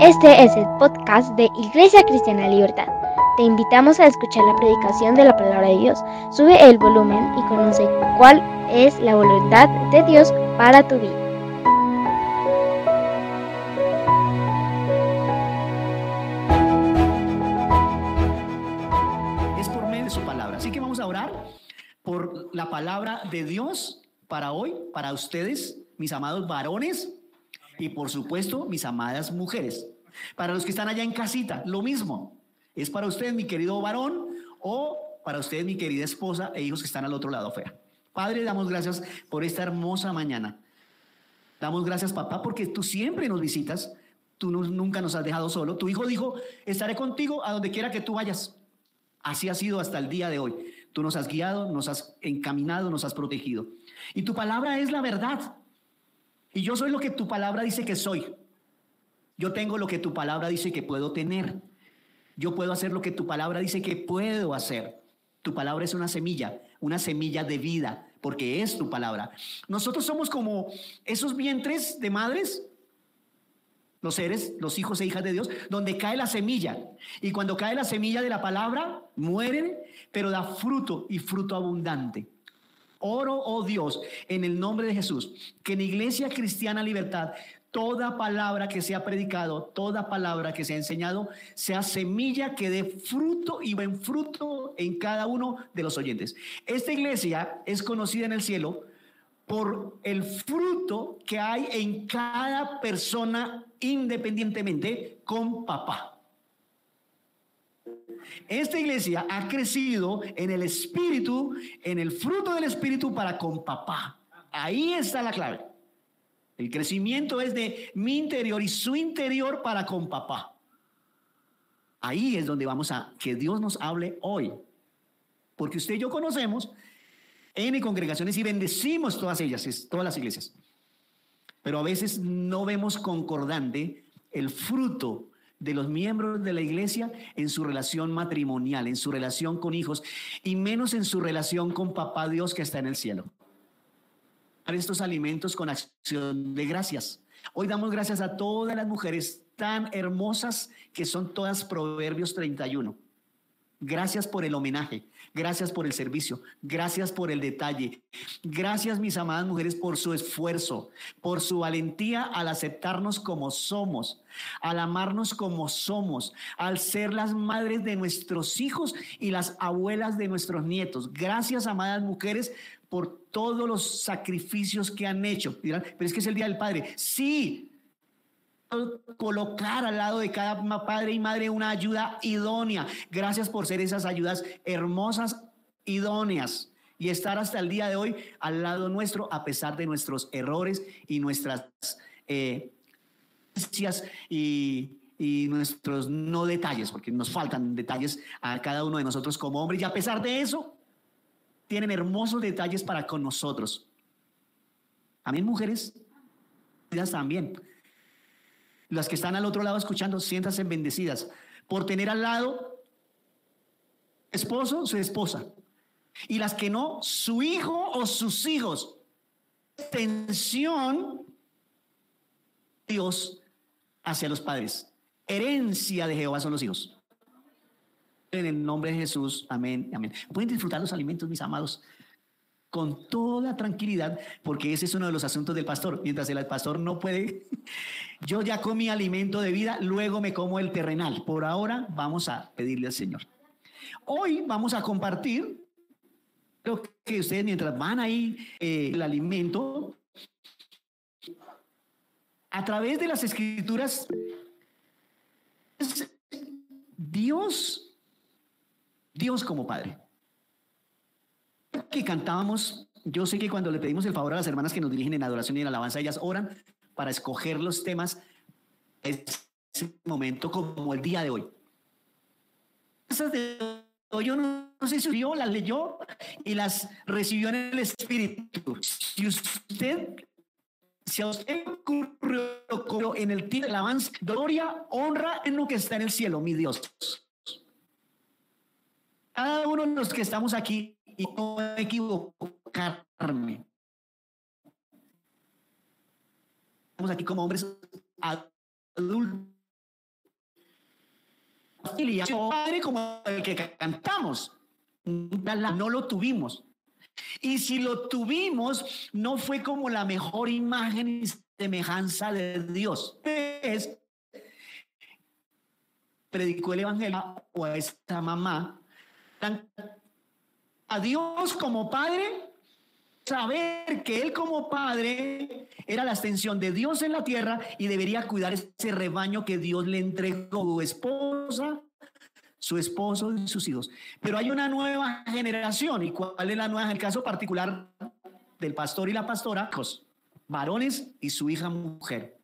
Este es el podcast de Iglesia Cristiana Libertad. Te invitamos a escuchar la predicación de la palabra de Dios. Sube el volumen y conoce cuál es la voluntad de Dios para tu vida. es por medio de su palabra. Así que vamos a orar por la palabra de Dios para hoy, para ustedes, mis amados varones y por supuesto mis amadas mujeres. Para los que están allá en casita, lo mismo. Es para usted, mi querido varón, o para usted, mi querida esposa e hijos que están al otro lado, fea. Padre, damos gracias por esta hermosa mañana. Damos gracias, papá, porque tú siempre nos visitas. Tú no- nunca nos has dejado solo. Tu hijo dijo, estaré contigo a donde quiera que tú vayas. Así ha sido hasta el día de hoy. Tú nos has guiado, nos has encaminado, nos has protegido. Y tu palabra es la verdad. Y yo soy lo que tu palabra dice que soy. Yo tengo lo que tu palabra dice que puedo tener. Yo puedo hacer lo que tu palabra dice que puedo hacer. Tu palabra es una semilla, una semilla de vida, porque es tu palabra. Nosotros somos como esos vientres de madres los seres, los hijos e hijas de Dios, donde cae la semilla. Y cuando cae la semilla de la palabra, mueren, pero da fruto y fruto abundante. Oro, oh Dios, en el nombre de Jesús, que en Iglesia Cristiana Libertad, toda palabra que sea predicado, toda palabra que sea enseñado, sea semilla que dé fruto y buen fruto en cada uno de los oyentes. Esta iglesia es conocida en el cielo por el fruto que hay en cada persona independientemente con papá. Esta iglesia ha crecido en el espíritu, en el fruto del espíritu para con papá. Ahí está la clave. El crecimiento es de mi interior y su interior para con papá. Ahí es donde vamos a que Dios nos hable hoy. Porque usted y yo conocemos N congregaciones y bendecimos todas ellas, todas las iglesias. Pero a veces no vemos concordante el fruto de los miembros de la iglesia en su relación matrimonial, en su relación con hijos y menos en su relación con papá Dios que está en el cielo. Estos alimentos con acción de gracias. Hoy damos gracias a todas las mujeres tan hermosas que son todas Proverbios 31. Gracias por el homenaje, gracias por el servicio, gracias por el detalle. Gracias, mis amadas mujeres, por su esfuerzo, por su valentía al aceptarnos como somos, al amarnos como somos, al ser las madres de nuestros hijos y las abuelas de nuestros nietos. Gracias, amadas mujeres, por todos los sacrificios que han hecho. Pero es que es el Día del Padre. Sí, colocar al lado de cada padre y madre una ayuda idónea. Gracias por ser esas ayudas hermosas, idóneas y estar hasta el día de hoy al lado nuestro a pesar de nuestros errores y nuestras eh, y, y nuestros no detalles, porque nos faltan detalles a cada uno de nosotros como hombres y a pesar de eso tienen hermosos detalles para con nosotros. Amén, mujeres. También. Las que están al otro lado escuchando, siéntanse bendecidas por tener al lado esposo, su esposa. Y las que no, su hijo o sus hijos. Extensión de Dios hacia los padres. Herencia de Jehová son los hijos. En el nombre de Jesús, amén, amén. Pueden disfrutar los alimentos, mis amados, con toda tranquilidad, porque ese es uno de los asuntos del pastor. Mientras el pastor no puede, yo ya comí alimento de vida, luego me como el terrenal. Por ahora vamos a pedirle al Señor. Hoy vamos a compartir lo que ustedes mientras van ahí eh, el alimento, a través de las escrituras, es Dios, Dios como Padre que cantábamos, yo sé que cuando le pedimos el favor a las hermanas que nos dirigen en adoración y en alabanza, ellas oran para escoger los temas en ese momento como el día de hoy. Yo no, no sé si vio, las leyó y las recibió en el Espíritu. Si usted, si a usted ocurrió en el tiempo de alabanza, gloria, honra en lo que está en el cielo, mi Dios. Cada uno de los que estamos aquí y no equivocarme. Estamos aquí como hombres adultos padre como el que cantamos. No lo tuvimos. Y si lo tuvimos, no fue como la mejor imagen y semejanza de Dios. Predicó el evangelio o a esta mamá. A Dios como padre saber que él como padre era la extensión de Dios en la tierra y debería cuidar ese rebaño que Dios le entregó su esposa, su esposo y sus hijos. Pero hay una nueva generación. ¿Y cuál es la nueva? En el caso particular del pastor y la pastora, varones y su hija mujer.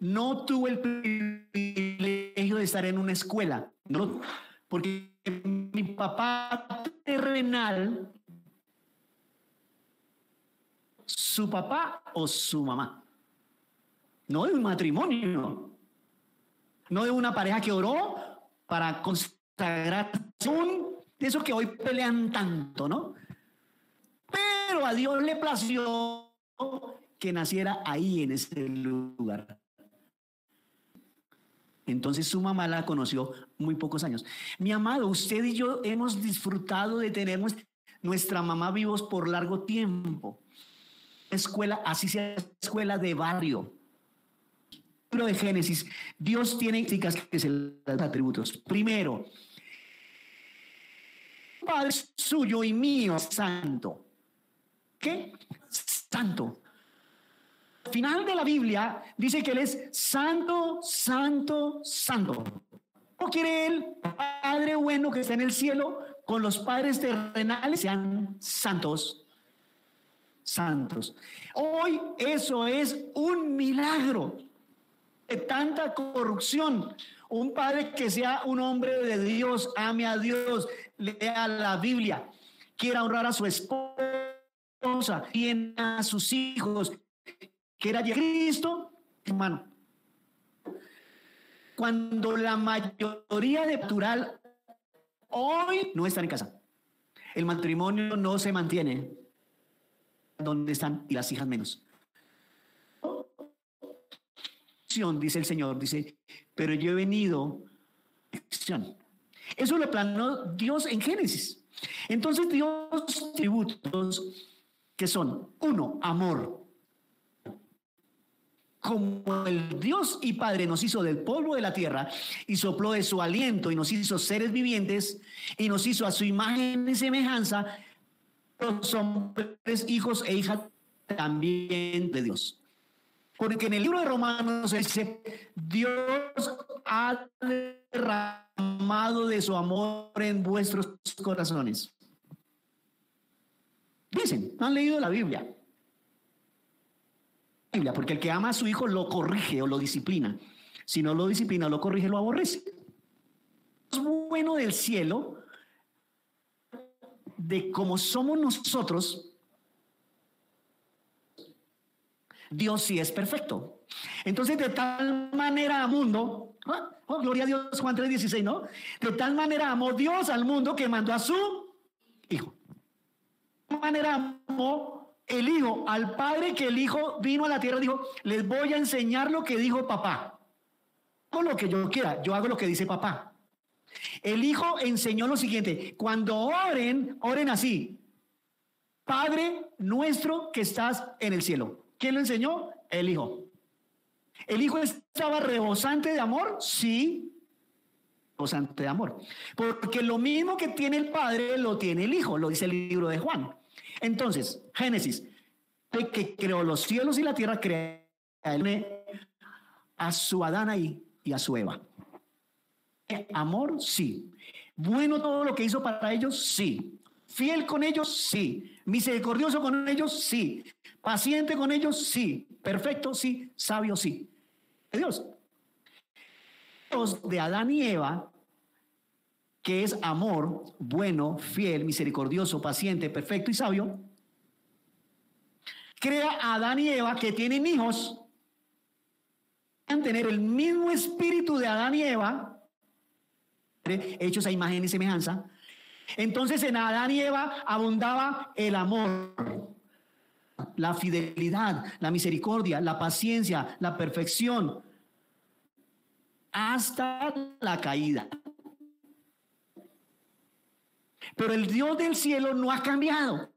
No tuve el privilegio de estar en una escuela, no, porque mi papá terrenal su papá o su mamá. No de un matrimonio. No de una pareja que oró para consagrar un de esos que hoy pelean tanto, ¿no? Pero a Dios le plació que naciera ahí en ese lugar. Entonces su mamá la conoció muy pocos años. Mi amado, usted y yo hemos disfrutado de tener nuestra mamá vivos por largo tiempo escuela, así sea escuela de barrio. Libro de Génesis, Dios tiene que se los atributos. Primero, suyo y mío, santo. ¿Qué? Santo. Al final de la Biblia dice que Él es santo, santo, santo. ¿Cómo quiere Él, Padre bueno que está en el cielo, con los padres terrenales sean santos? santos. Hoy eso es un milagro de tanta corrupción. Un padre que sea un hombre de Dios, ame a Dios, lea la Biblia, quiera honrar a su esposa, tiene a sus hijos, quiera llegar a Cristo, hermano. Cuando la mayoría de natural hoy no están en casa, el matrimonio no se mantiene, ¿Dónde están? Y las hijas menos. Dice el Señor, dice, pero yo he venido. Eso lo planeó Dios en Génesis. Entonces Dios tributos que son, uno, amor. Como el Dios y Padre nos hizo del polvo de la tierra y sopló de su aliento y nos hizo seres vivientes y nos hizo a su imagen y semejanza, los hombres, hijos e hijas también de Dios. Porque en el libro de Romanos dice, Dios ha derramado de su amor en vuestros corazones. Dicen, han leído la Biblia. Porque el que ama a su hijo lo corrige o lo disciplina. Si no lo disciplina lo corrige, lo aborrece. Es bueno del cielo de cómo somos nosotros, Dios sí es perfecto. Entonces, de tal manera mundo, ¿ah? oh, gloria a Dios, Juan 3:16, ¿no? De tal manera amó Dios al mundo que mandó a su Hijo. De tal manera el Hijo al Padre que el Hijo vino a la tierra dijo, les voy a enseñar lo que dijo papá. Hago lo que yo quiera, yo hago lo que dice papá. El Hijo enseñó lo siguiente, cuando oren, oren así. Padre nuestro que estás en el cielo. ¿Quién lo enseñó? El Hijo. ¿El Hijo estaba rebosante de amor? Sí, rebosante de amor. Porque lo mismo que tiene el Padre lo tiene el Hijo, lo dice el libro de Juan. Entonces, Génesis, que creó los cielos y la tierra, crea a su Adán ahí y a su Eva. Amor, sí. Bueno todo lo que hizo para ellos, sí. Fiel con ellos, sí. Misericordioso con ellos, sí. Paciente con ellos, sí. Perfecto, sí. Sabio, sí. Dios. Dios de Adán y Eva, que es amor, bueno, fiel, misericordioso, paciente, perfecto y sabio, crea a Adán y Eva que tienen hijos, tener el mismo espíritu de Adán y Eva, hechos a imagen y semejanza. Entonces en Adán y Eva abundaba el amor, la fidelidad, la misericordia, la paciencia, la perfección. hasta la caída. Pero el Dios del cielo no ha cambiado.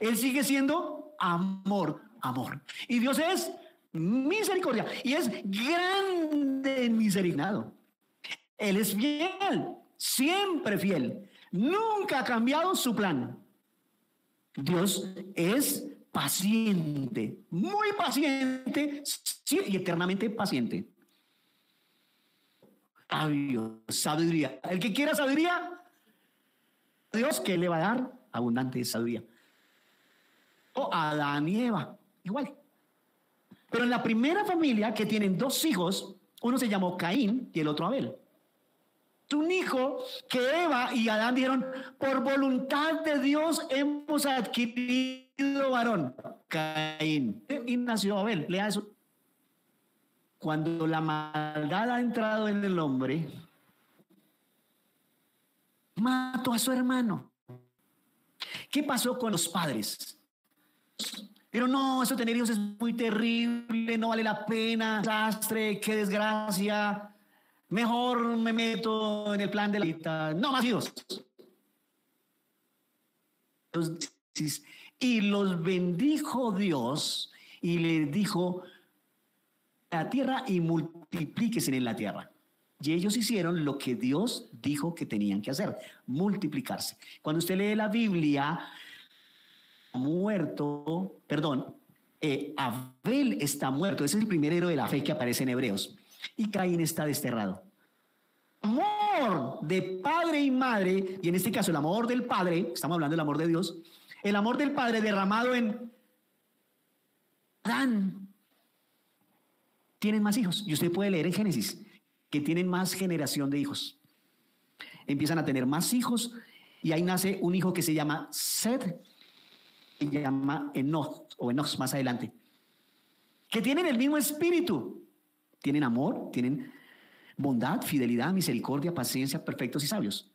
Él sigue siendo amor, amor. Y Dios es misericordia y es grande en misericordia. Él es fiel, siempre fiel. Nunca ha cambiado su plan. Dios es paciente, muy paciente y eternamente paciente. Sabio, sabiduría. El que quiera sabiduría, Dios que le va a dar abundante sabiduría. O a Adán y Eva, igual. Pero en la primera familia que tienen dos hijos, uno se llamó Caín y el otro Abel. Un hijo que Eva y Adán dijeron, por voluntad de Dios hemos adquirido varón, Caín. Y nació Abel. Lea eso. Cuando la maldad ha entrado en el hombre, mató a su hermano. ¿Qué pasó con los padres? Pero no, eso tener hijos es muy terrible, no vale la pena, desastre, qué desgracia. Mejor me meto en el plan de la vida. No más hijos. Y los bendijo Dios y les dijo la tierra y multiplíquese en la tierra. Y ellos hicieron lo que Dios dijo que tenían que hacer, multiplicarse. Cuando usted lee la Biblia, muerto, perdón, eh, Abel está muerto, ese es el primer héroe de la fe que aparece en Hebreos, y Caín está desterrado. Amor de padre y madre, y en este caso el amor del padre, estamos hablando del amor de Dios, el amor del padre derramado en Adán. Tienen más hijos, y usted puede leer en Génesis que tienen más generación de hijos. Empiezan a tener más hijos y ahí nace un hijo que se llama Sed, se llama Enoch o Enoch más adelante, que tienen el mismo espíritu, tienen amor, tienen bondad, fidelidad, misericordia, paciencia, perfectos y sabios.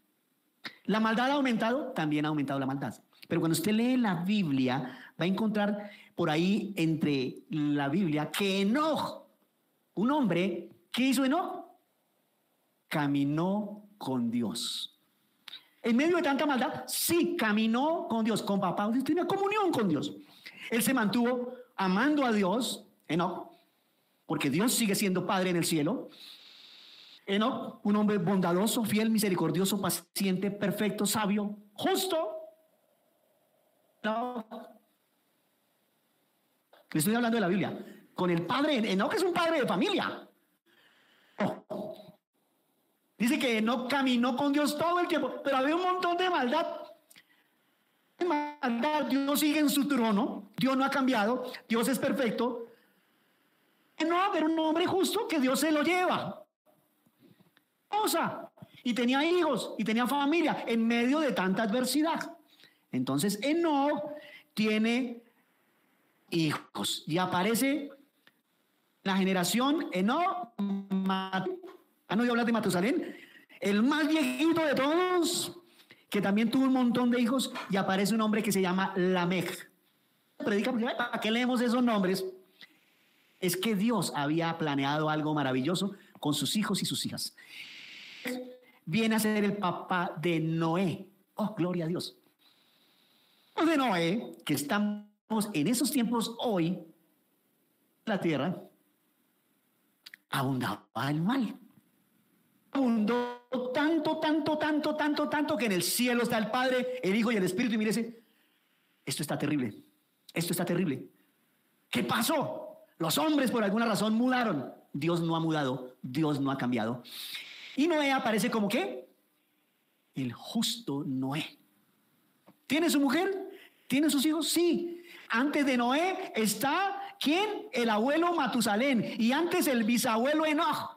La maldad ha aumentado, también ha aumentado la maldad. Pero cuando usted lee la Biblia, va a encontrar por ahí entre la Biblia que Enoch, un hombre, ¿qué hizo Enoch? Caminó con Dios. En medio de tanta maldad, sí caminó con Dios, con papá, tenía comunión con Dios. Él se mantuvo amando a Dios, Enoch, porque Dios sigue siendo Padre en el cielo. Enoch, un hombre bondadoso, fiel, misericordioso, paciente, perfecto, sabio, justo. No. Le estoy hablando de la Biblia. Con el padre, Enoch es un padre de familia. Dice que no caminó con Dios todo el tiempo, pero había un montón de maldad. Dios sigue en su trono, Dios no ha cambiado, Dios es perfecto. No haber un hombre justo que Dios se lo lleva. Cosa. Y tenía hijos y tenía familia en medio de tanta adversidad. Entonces Enoch tiene hijos y aparece la generación Enoch ¿Han oído hablar de Matusalén? El más viejito de todos, que también tuvo un montón de hijos, y aparece un hombre que se llama Lamech. Predica, ¿para qué leemos esos nombres? Es que Dios había planeado algo maravilloso con sus hijos y sus hijas. Viene a ser el papá de Noé. Oh, gloria a Dios. De Noé, que estamos en esos tiempos hoy, la tierra, abundaba el mal tanto, tanto, tanto, tanto, tanto que en el cielo está el Padre, el Hijo y el Espíritu. Y mírese, esto está terrible. Esto está terrible. ¿Qué pasó? Los hombres por alguna razón mudaron. Dios no ha mudado, Dios no ha cambiado. Y Noé aparece como qué? El justo Noé. ¿Tiene su mujer? ¿Tiene sus hijos? Sí. Antes de Noé está ¿quién? El abuelo Matusalén. Y antes el bisabuelo Enoch.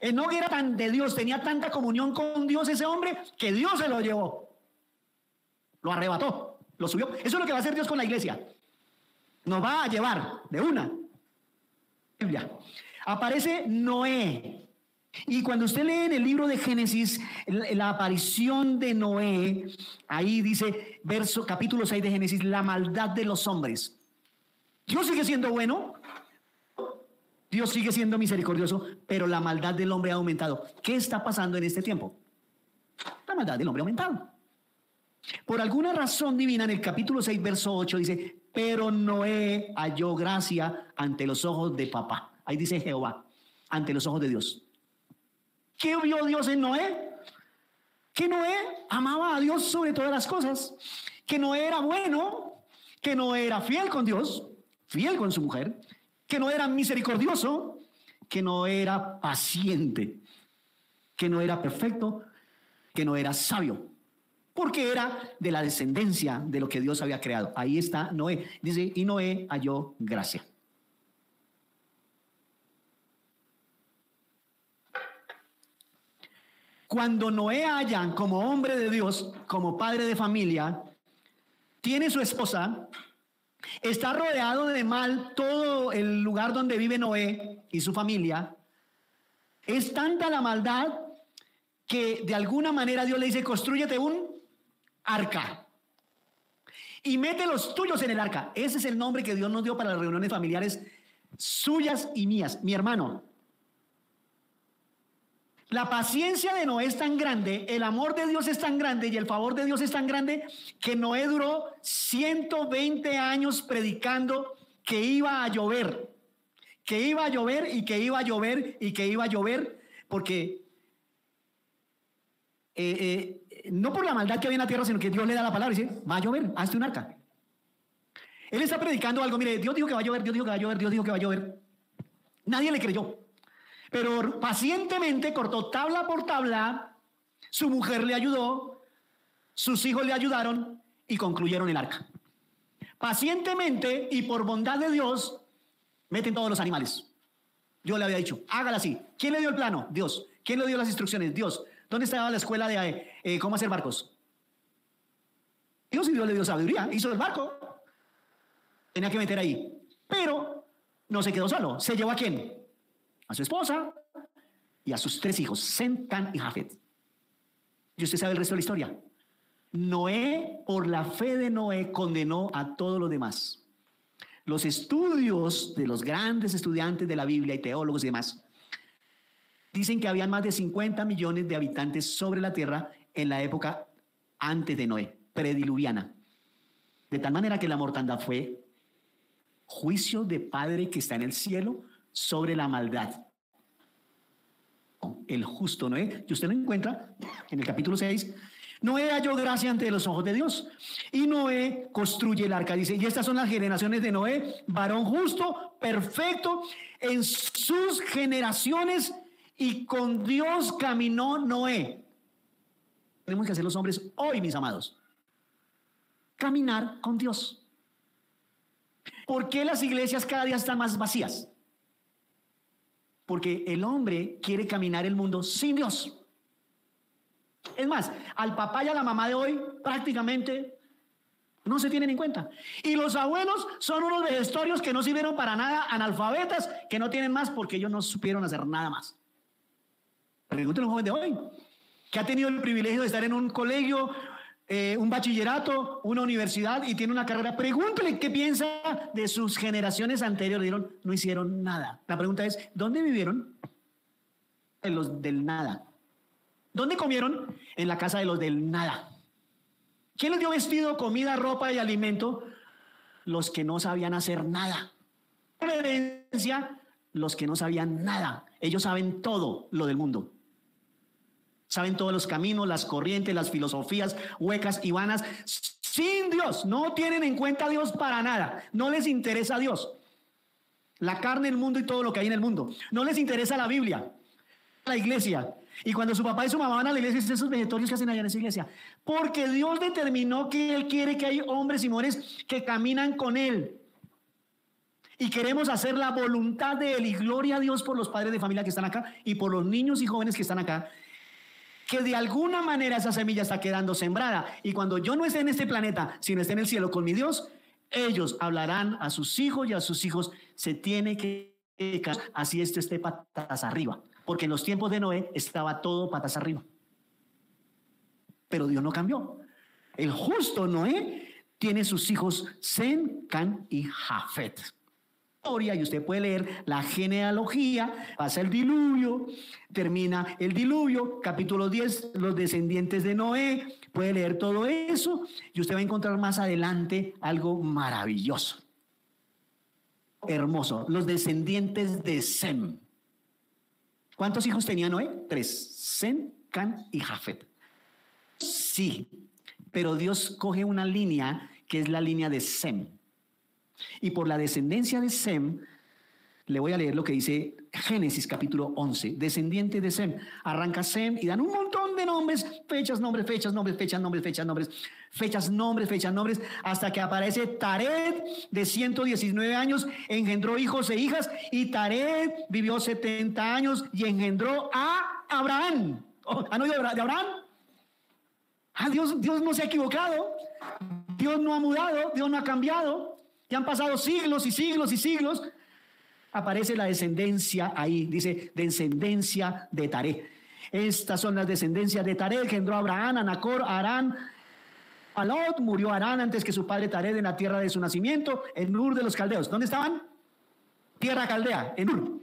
Enoch era tan de Dios, tenía tanta comunión con Dios ese hombre, que Dios se lo llevó. Lo arrebató, lo subió. Eso es lo que va a hacer Dios con la iglesia. Nos va a llevar de una. Biblia. Aparece Noé. Y cuando usted lee en el libro de Génesis la aparición de Noé, ahí dice, verso capítulo 6 de Génesis, la maldad de los hombres. Dios sigue siendo bueno, Dios sigue siendo misericordioso, pero la maldad del hombre ha aumentado. ¿Qué está pasando en este tiempo? La maldad del hombre ha aumentado. Por alguna razón divina, en el capítulo 6, verso 8 dice, pero Noé halló gracia ante los ojos de papá. Ahí dice Jehová, ante los ojos de Dios. ¿Qué vio Dios en Noé? Que Noé amaba a Dios sobre todas las cosas, que Noé era bueno, que no era fiel con Dios, fiel con su mujer, que no era misericordioso, que no era paciente, que no era perfecto, que no era sabio, porque era de la descendencia de lo que Dios había creado. Ahí está Noé. Dice, y Noé halló gracia. Cuando Noé halla como hombre de Dios, como padre de familia, tiene su esposa, está rodeado de mal todo el lugar donde vive Noé y su familia. Es tanta la maldad que de alguna manera Dios le dice, construyete un arca. Y mete los tuyos en el arca. Ese es el nombre que Dios nos dio para las reuniones familiares suyas y mías. Mi hermano, la paciencia de Noé es tan grande, el amor de Dios es tan grande y el favor de Dios es tan grande que Noé duró 120 años predicando que iba a llover, que iba a llover y que iba a llover y que iba a llover, porque eh, eh, no por la maldad que había en la tierra, sino que Dios le da la palabra y dice, va a llover, hazte un arca. Él está predicando algo, mire, Dios dijo que va a llover, Dios dijo que va a llover, Dios dijo que va a llover. Nadie le creyó. Pero pacientemente cortó tabla por tabla, su mujer le ayudó, sus hijos le ayudaron y concluyeron el arca. Pacientemente y por bondad de Dios, meten todos los animales. Yo le había dicho, hágala así. ¿Quién le dio el plano? Dios. ¿Quién le dio las instrucciones? Dios. ¿Dónde estaba la escuela de eh, cómo hacer barcos? Dios y Dios le dio sabiduría, hizo el barco. Tenía que meter ahí. Pero no se quedó solo. ¿Se llevó a quién? A su esposa y a sus tres hijos, Sem, Can y Jafet. Y usted sabe el resto de la historia. Noé, por la fe de Noé, condenó a todos los demás. Los estudios de los grandes estudiantes de la Biblia y teólogos y demás dicen que habían más de 50 millones de habitantes sobre la tierra en la época antes de Noé, prediluviana. De tal manera que la mortandad fue juicio de Padre que está en el cielo sobre la maldad. El justo Noé, y usted lo encuentra en el capítulo 6, Noé halló gracia ante los ojos de Dios. Y Noé construye el arca. Dice, y estas son las generaciones de Noé, varón justo, perfecto, en sus generaciones, y con Dios caminó Noé. Tenemos que hacer los hombres hoy, mis amados. Caminar con Dios. ¿Por qué las iglesias cada día están más vacías? Porque el hombre quiere caminar el mundo sin Dios. Es más, al papá y a la mamá de hoy prácticamente no se tienen en cuenta. Y los abuelos son unos vejestorios que no sirvieron para nada, analfabetas, que no tienen más porque ellos no supieron hacer nada más. Pregúntenle a un joven de hoy, que ha tenido el privilegio de estar en un colegio eh, un bachillerato, una universidad y tiene una carrera, pregúntele qué piensa de sus generaciones anteriores. no hicieron nada. La pregunta es, ¿dónde vivieron? En los del nada. ¿Dónde comieron? En la casa de los del nada. ¿Quién les dio vestido, comida, ropa y alimento? Los que no sabían hacer nada. Herencia, los que no sabían nada. Ellos saben todo lo del mundo. Saben todos los caminos, las corrientes, las filosofías huecas y vanas. Sin Dios, no tienen en cuenta a Dios para nada. No les interesa a Dios. La carne, el mundo y todo lo que hay en el mundo. No les interesa la Biblia, la iglesia. Y cuando su papá y su mamá van a la iglesia, dicen esos vegetarios que hacen allá en esa iglesia. Porque Dios determinó que Él quiere que hay hombres y mujeres que caminan con Él. Y queremos hacer la voluntad de Él. Y gloria a Dios por los padres de familia que están acá y por los niños y jóvenes que están acá que de alguna manera esa semilla está quedando sembrada. Y cuando yo no esté en este planeta, sino esté en el cielo con mi Dios, ellos hablarán a sus hijos y a sus hijos, se tiene que así esto esté patas arriba. Porque en los tiempos de Noé estaba todo patas arriba. Pero Dios no cambió. El justo Noé tiene sus hijos Sem, Can y Jafet. Y usted puede leer la genealogía, pasa el diluvio, termina el diluvio, capítulo 10, los descendientes de Noé, puede leer todo eso y usted va a encontrar más adelante algo maravilloso, hermoso, los descendientes de Sem. ¿Cuántos hijos tenía Noé? Tres, Sem, Can y Jafet. Sí, pero Dios coge una línea que es la línea de Sem. Y por la descendencia de Sem, le voy a leer lo que dice Génesis capítulo 11, descendiente de Sem. Arranca Sem y dan un montón de nombres, fechas, nombres, fechas, nombres, fechas, nombres, fechas, nombres, fechas, nombres, fechas, nombres, hasta que aparece Tared de 119 años, engendró hijos e hijas y Tared vivió 70 años y engendró a Abraham. Oh, ¿Han oído de Abraham? Ah, Dios, Dios no se ha equivocado, Dios no ha mudado, Dios no ha cambiado. Ya han pasado siglos y siglos y siglos. Aparece la descendencia ahí, dice descendencia de Taré. Estas son las descendencias de Taré, engendró Abraham, a Nacor, a Arán, a Lot, murió Arán antes que su padre Taré en la tierra de su nacimiento, en Ur de los caldeos. ¿Dónde estaban? Tierra caldea, en Ur.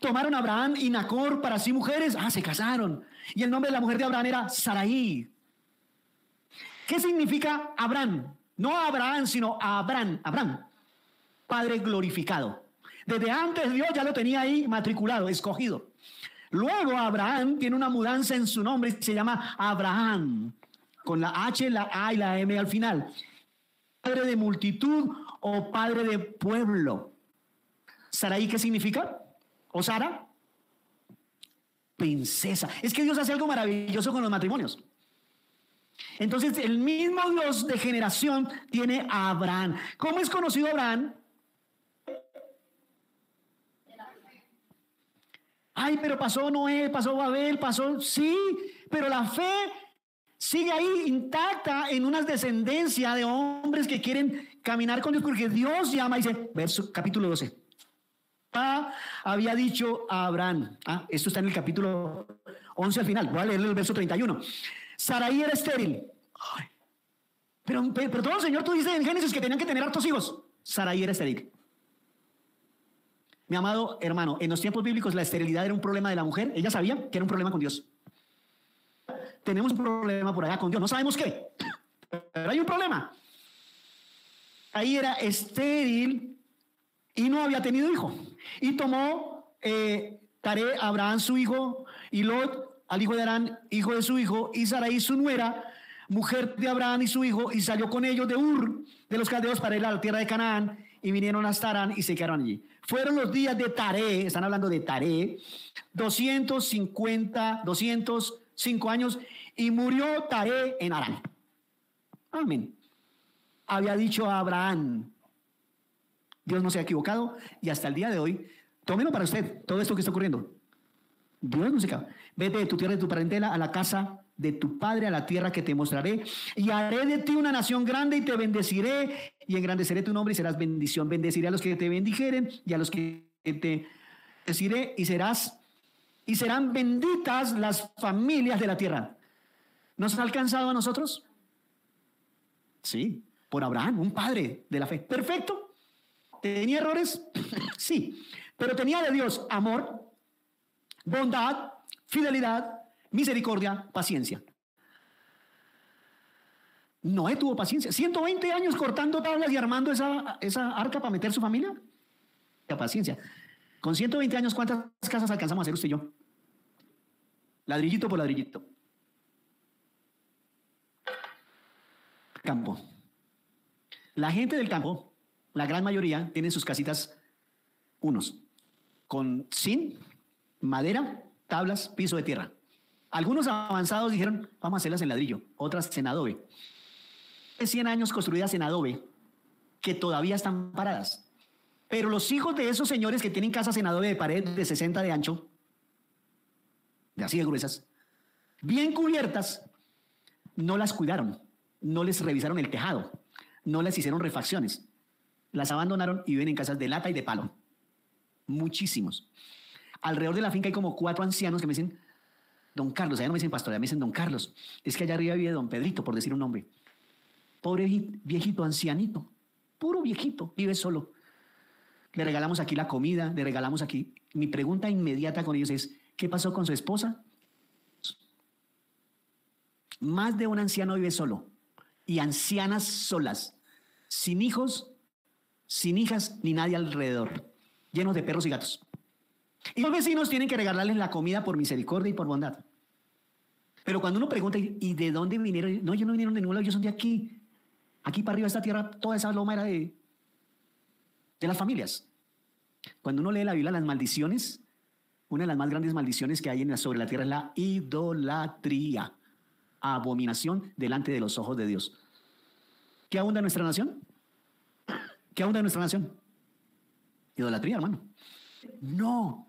Tomaron Abraham y Nacor para sí mujeres. Ah, se casaron. Y el nombre de la mujer de Abraham era Saraí. ¿Qué significa Abraham? No Abraham, sino Abraham, Abraham, Padre glorificado. Desde antes Dios ya lo tenía ahí matriculado, escogido. Luego Abraham tiene una mudanza en su nombre, se llama Abraham, con la H, la A y la M al final. Padre de multitud o padre de pueblo. ¿Saraí qué significa? ¿O Sara? Princesa. Es que Dios hace algo maravilloso con los matrimonios. Entonces, el mismo Dios de generación tiene a Abraham. ¿Cómo es conocido Abraham? Ay, pero pasó Noé, pasó Babel, pasó, sí, pero la fe sigue ahí intacta en una descendencia de hombres que quieren caminar con Dios porque Dios llama, dice, verso capítulo 12. Ah, había dicho a Abraham, ah, esto está en el capítulo 11 al final, voy a leer el verso 31. Saraí era estéril. pero, pero todo, Señor, tú dices en Génesis que tenían que tener hartos hijos. Saraí era estéril. Mi amado hermano, en los tiempos bíblicos la esterilidad era un problema de la mujer. Ella sabía que era un problema con Dios. Tenemos un problema por allá con Dios. No sabemos qué, pero hay un problema. Ahí era estéril y no había tenido hijo. Y tomó eh, Tare, Abraham su hijo, y Lot al hijo de Arán, hijo de su hijo, y Sarai su nuera, mujer de Abraham y su hijo, y salió con ellos de Ur, de los caldeos, para ir a la tierra de Canaán, y vinieron hasta Arán y se quedaron allí. Fueron los días de Taré, están hablando de Taré, 250, 205 años, y murió Taré en Arán. Amén. Había dicho a Abraham, Dios no se ha equivocado, y hasta el día de hoy, tómelo para usted, todo esto que está ocurriendo. Dios no se Vete de tu tierra, de tu parentela, a la casa de tu padre, a la tierra que te mostraré, y haré de ti una nación grande y te bendeciré y engrandeceré tu nombre y serás bendición. Bendeciré a los que te bendijeren y a los que te bendeciré y serás y serán benditas las familias de la tierra. ¿Nos ha alcanzado a nosotros? Sí, por Abraham, un padre de la fe. Perfecto. ¿Tenía errores? sí, pero tenía de Dios amor, bondad, fidelidad, misericordia, paciencia. Noé tuvo paciencia. 120 años cortando tablas y armando esa, esa arca para meter su familia. La paciencia. Con 120 años, ¿cuántas casas alcanzamos a hacer usted y yo? Ladrillito por ladrillito. Campo. La gente del campo, la gran mayoría, tienen sus casitas unos, con sin madera, tablas, piso de tierra. Algunos avanzados dijeron, vamos a hacerlas en ladrillo, otras en adobe. 100 años construidas en adobe, que todavía están paradas. Pero los hijos de esos señores que tienen casas en adobe de pared de 60 de ancho, de así de gruesas, bien cubiertas, no las cuidaron, no les revisaron el tejado, no les hicieron refacciones. Las abandonaron y viven en casas de lata y de palo. Muchísimos. Alrededor de la finca hay como cuatro ancianos que me dicen, don Carlos, allá no me dicen pastor, allá me dicen don Carlos. Es que allá arriba vive don Pedrito, por decir un nombre. Pobre viejito ancianito, puro viejito, vive solo. le regalamos aquí la comida, le regalamos aquí. Mi pregunta inmediata con ellos es, ¿qué pasó con su esposa? Más de un anciano vive solo y ancianas solas, sin hijos, sin hijas ni nadie alrededor, llenos de perros y gatos. Y los vecinos tienen que regalarles la comida por misericordia y por bondad. Pero cuando uno pregunta, ¿y de dónde vinieron? No, ellos no vinieron de ningún lado, ellos son de aquí. Aquí para arriba, esta tierra, toda esa loma era de, de las familias. Cuando uno lee la Biblia, las maldiciones, una de las más grandes maldiciones que hay sobre la tierra es la idolatría abominación delante de los ojos de Dios. ¿Qué abunda en nuestra nación? ¿Qué abunda en nuestra nación? Idolatría, hermano. No.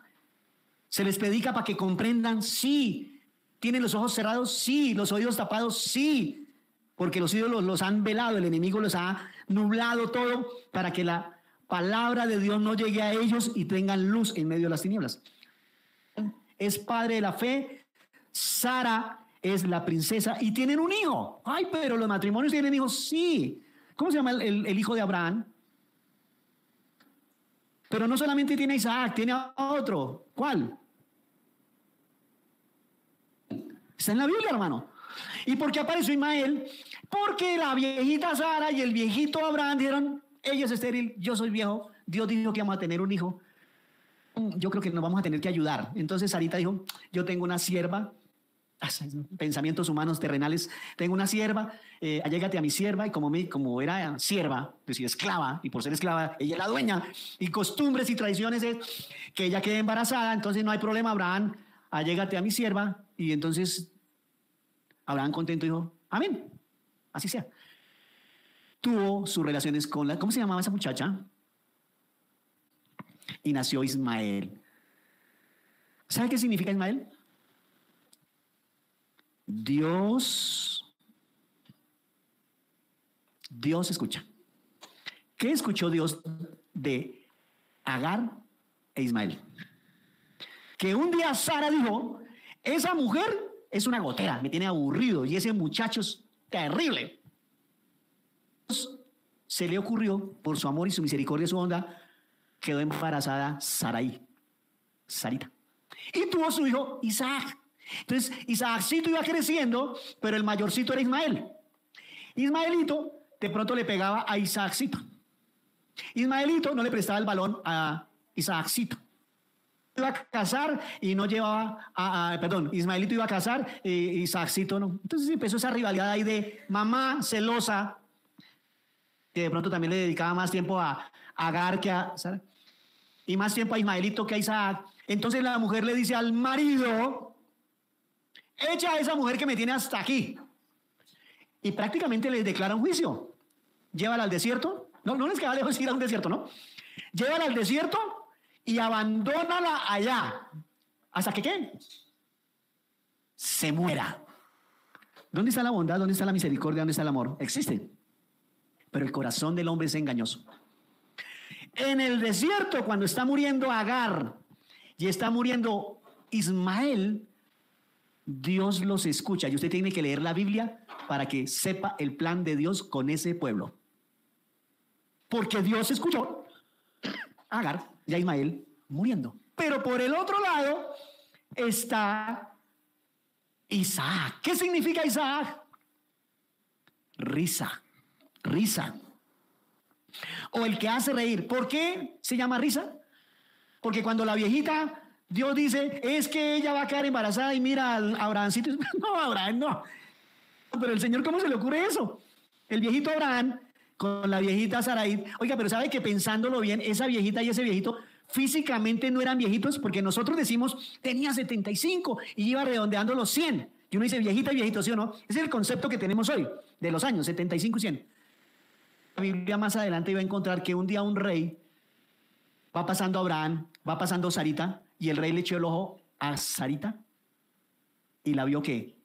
Se les predica para que comprendan, sí. ¿Tienen los ojos cerrados? Sí. ¿Los oídos tapados? Sí. Porque los ídolos los han velado, el enemigo los ha nublado todo para que la palabra de Dios no llegue a ellos y tengan luz en medio de las tinieblas. Es padre de la fe. Sara es la princesa y tienen un hijo. Ay, pero los matrimonios tienen hijos, sí. ¿Cómo se llama el, hijo de Abraham? Pero no solamente tiene a Isaac, tiene a otro. ¿Cuál? Está en la Biblia, hermano. ¿Y por qué apareció Ismael? Porque la viejita Sara y el viejito Abraham dijeron, ella es estéril, yo soy viejo, Dios dijo que vamos a tener un hijo. Yo creo que nos vamos a tener que ayudar. Entonces Sarita dijo, yo tengo una sierva pensamientos humanos terrenales. Tengo una sierva, eh, allégate a mi sierva, y como, me, como era sierva, es decir, esclava, y por ser esclava, ella es la dueña, y costumbres y tradiciones es que ella quede embarazada, entonces no hay problema, Abraham, allégate a mi sierva, y entonces Abraham contento dijo, amén, así sea. Tuvo sus relaciones con la, ¿cómo se llamaba esa muchacha? Y nació Ismael. ¿Sabe qué significa Ismael? Dios, Dios escucha. ¿Qué escuchó Dios de Agar e Ismael? Que un día Sara dijo, esa mujer es una gotera, me tiene aburrido y ese muchacho es terrible. Se le ocurrió, por su amor y su misericordia y su onda, quedó embarazada Sarai, Sarita. Y tuvo su hijo Isaac. Entonces, Isaacito iba creciendo, pero el mayorcito era Ismael. Ismaelito de pronto le pegaba a Isaacito. Ismaelito no le prestaba el balón a Isaacito. Iba a casar y no llevaba a, perdón, Ismaelito iba a casar y Isaacito no. Entonces empezó esa rivalidad ahí de mamá celosa, que de pronto también le dedicaba más tiempo a, Agar que a y más tiempo a Ismaelito que a Isaac. Entonces la mujer le dice al marido, echa a esa mujer que me tiene hasta aquí. Y prácticamente les declara un juicio. Llévala al desierto. No, no les queda lejos ir a un desierto, ¿no? Llévala al desierto y abandónala allá. ¿Hasta que qué? Se muera. ¿Dónde está la bondad? ¿Dónde está la misericordia? ¿Dónde está el amor? Existe. Pero el corazón del hombre es engañoso. En el desierto, cuando está muriendo Agar y está muriendo Ismael, Dios los escucha y usted tiene que leer la Biblia para que sepa el plan de Dios con ese pueblo. Porque Dios escuchó Agar y a Ismael muriendo. Pero por el otro lado está Isaac. ¿Qué significa Isaac? Risa, risa. O el que hace reír. ¿Por qué se llama risa? Porque cuando la viejita Dios dice, es que ella va a quedar embarazada y mira a Abrahamcito. No, Abraham, no. Pero el Señor, ¿cómo se le ocurre eso? El viejito Abraham con la viejita Sarai. Oiga, pero sabe que pensándolo bien, esa viejita y ese viejito físicamente no eran viejitos porque nosotros decimos, tenía 75 y iba redondeando los 100. Y uno dice viejita y viejito, ¿sí o no? Ese es el concepto que tenemos hoy, de los años 75 y 100. La Biblia más adelante iba a encontrar que un día un rey va pasando Abraham, va pasando Sarita, y el rey le echó el ojo a Sarita y la vio que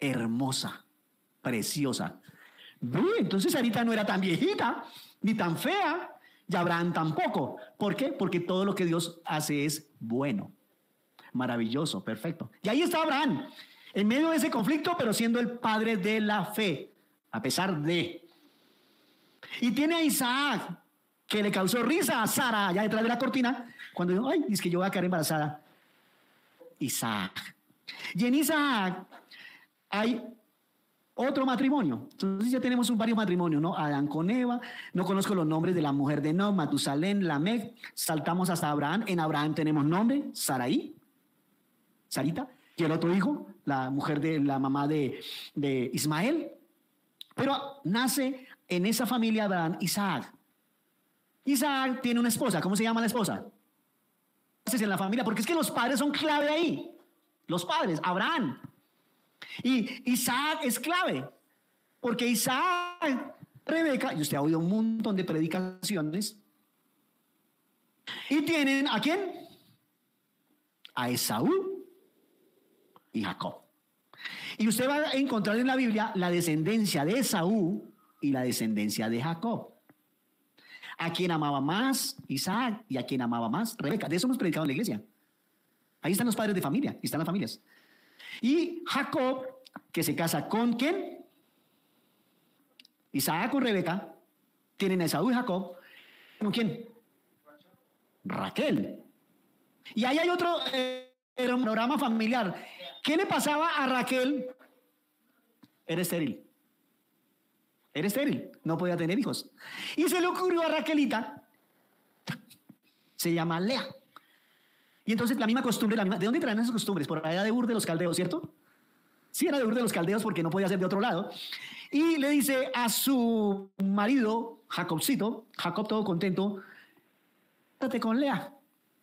hermosa, preciosa. Entonces Sarita no era tan viejita ni tan fea, y Abraham tampoco. ¿Por qué? Porque todo lo que Dios hace es bueno, maravilloso, perfecto. Y ahí está Abraham, en medio de ese conflicto, pero siendo el padre de la fe, a pesar de. Y tiene a Isaac, que le causó risa a Sara allá detrás de la cortina cuando dijo, ay, es que yo voy a quedar embarazada. Isaac. Y en Isaac hay otro matrimonio. Entonces ya tenemos un varios matrimonios, ¿no? Adán con Eva, no conozco los nombres de la mujer de No, Matusalén, Lamec, saltamos hasta Abraham. En Abraham tenemos nombre, Saraí, Sarita, y el otro hijo, la mujer de la mamá de, de Ismael. Pero nace en esa familia Abraham Isaac. Isaac tiene una esposa, ¿cómo se llama la esposa? En la familia, porque es que los padres son clave ahí. Los padres, Abraham, y Isaac es clave, porque Isaac, Rebeca, y usted ha oído un montón de predicaciones, y tienen a quién? A Esaú y Jacob. Y usted va a encontrar en la Biblia la descendencia de Esaú y la descendencia de Jacob. A quien amaba más Isaac y a quien amaba más Rebeca. De eso hemos predicado en la iglesia. Ahí están los padres de familia, y están las familias. Y Jacob, que se casa con quién? Isaac con Rebeca, tienen a Esaú y Jacob. ¿Con quién? Raquel. Y ahí hay otro eh, programa familiar. ¿Qué le pasaba a Raquel? Era estéril. Era estéril, no podía tener hijos. Y se le ocurrió a Raquelita, se llama Lea. Entonces la misma costumbre, ¿de dónde traen esas costumbres? Por allá de Ur de los Caldeos, ¿cierto? Sí, era de Ur de los Caldeos porque no podía ser de otro lado. Y le dice a su marido, Jacobcito, Jacob todo contento, date con Lea.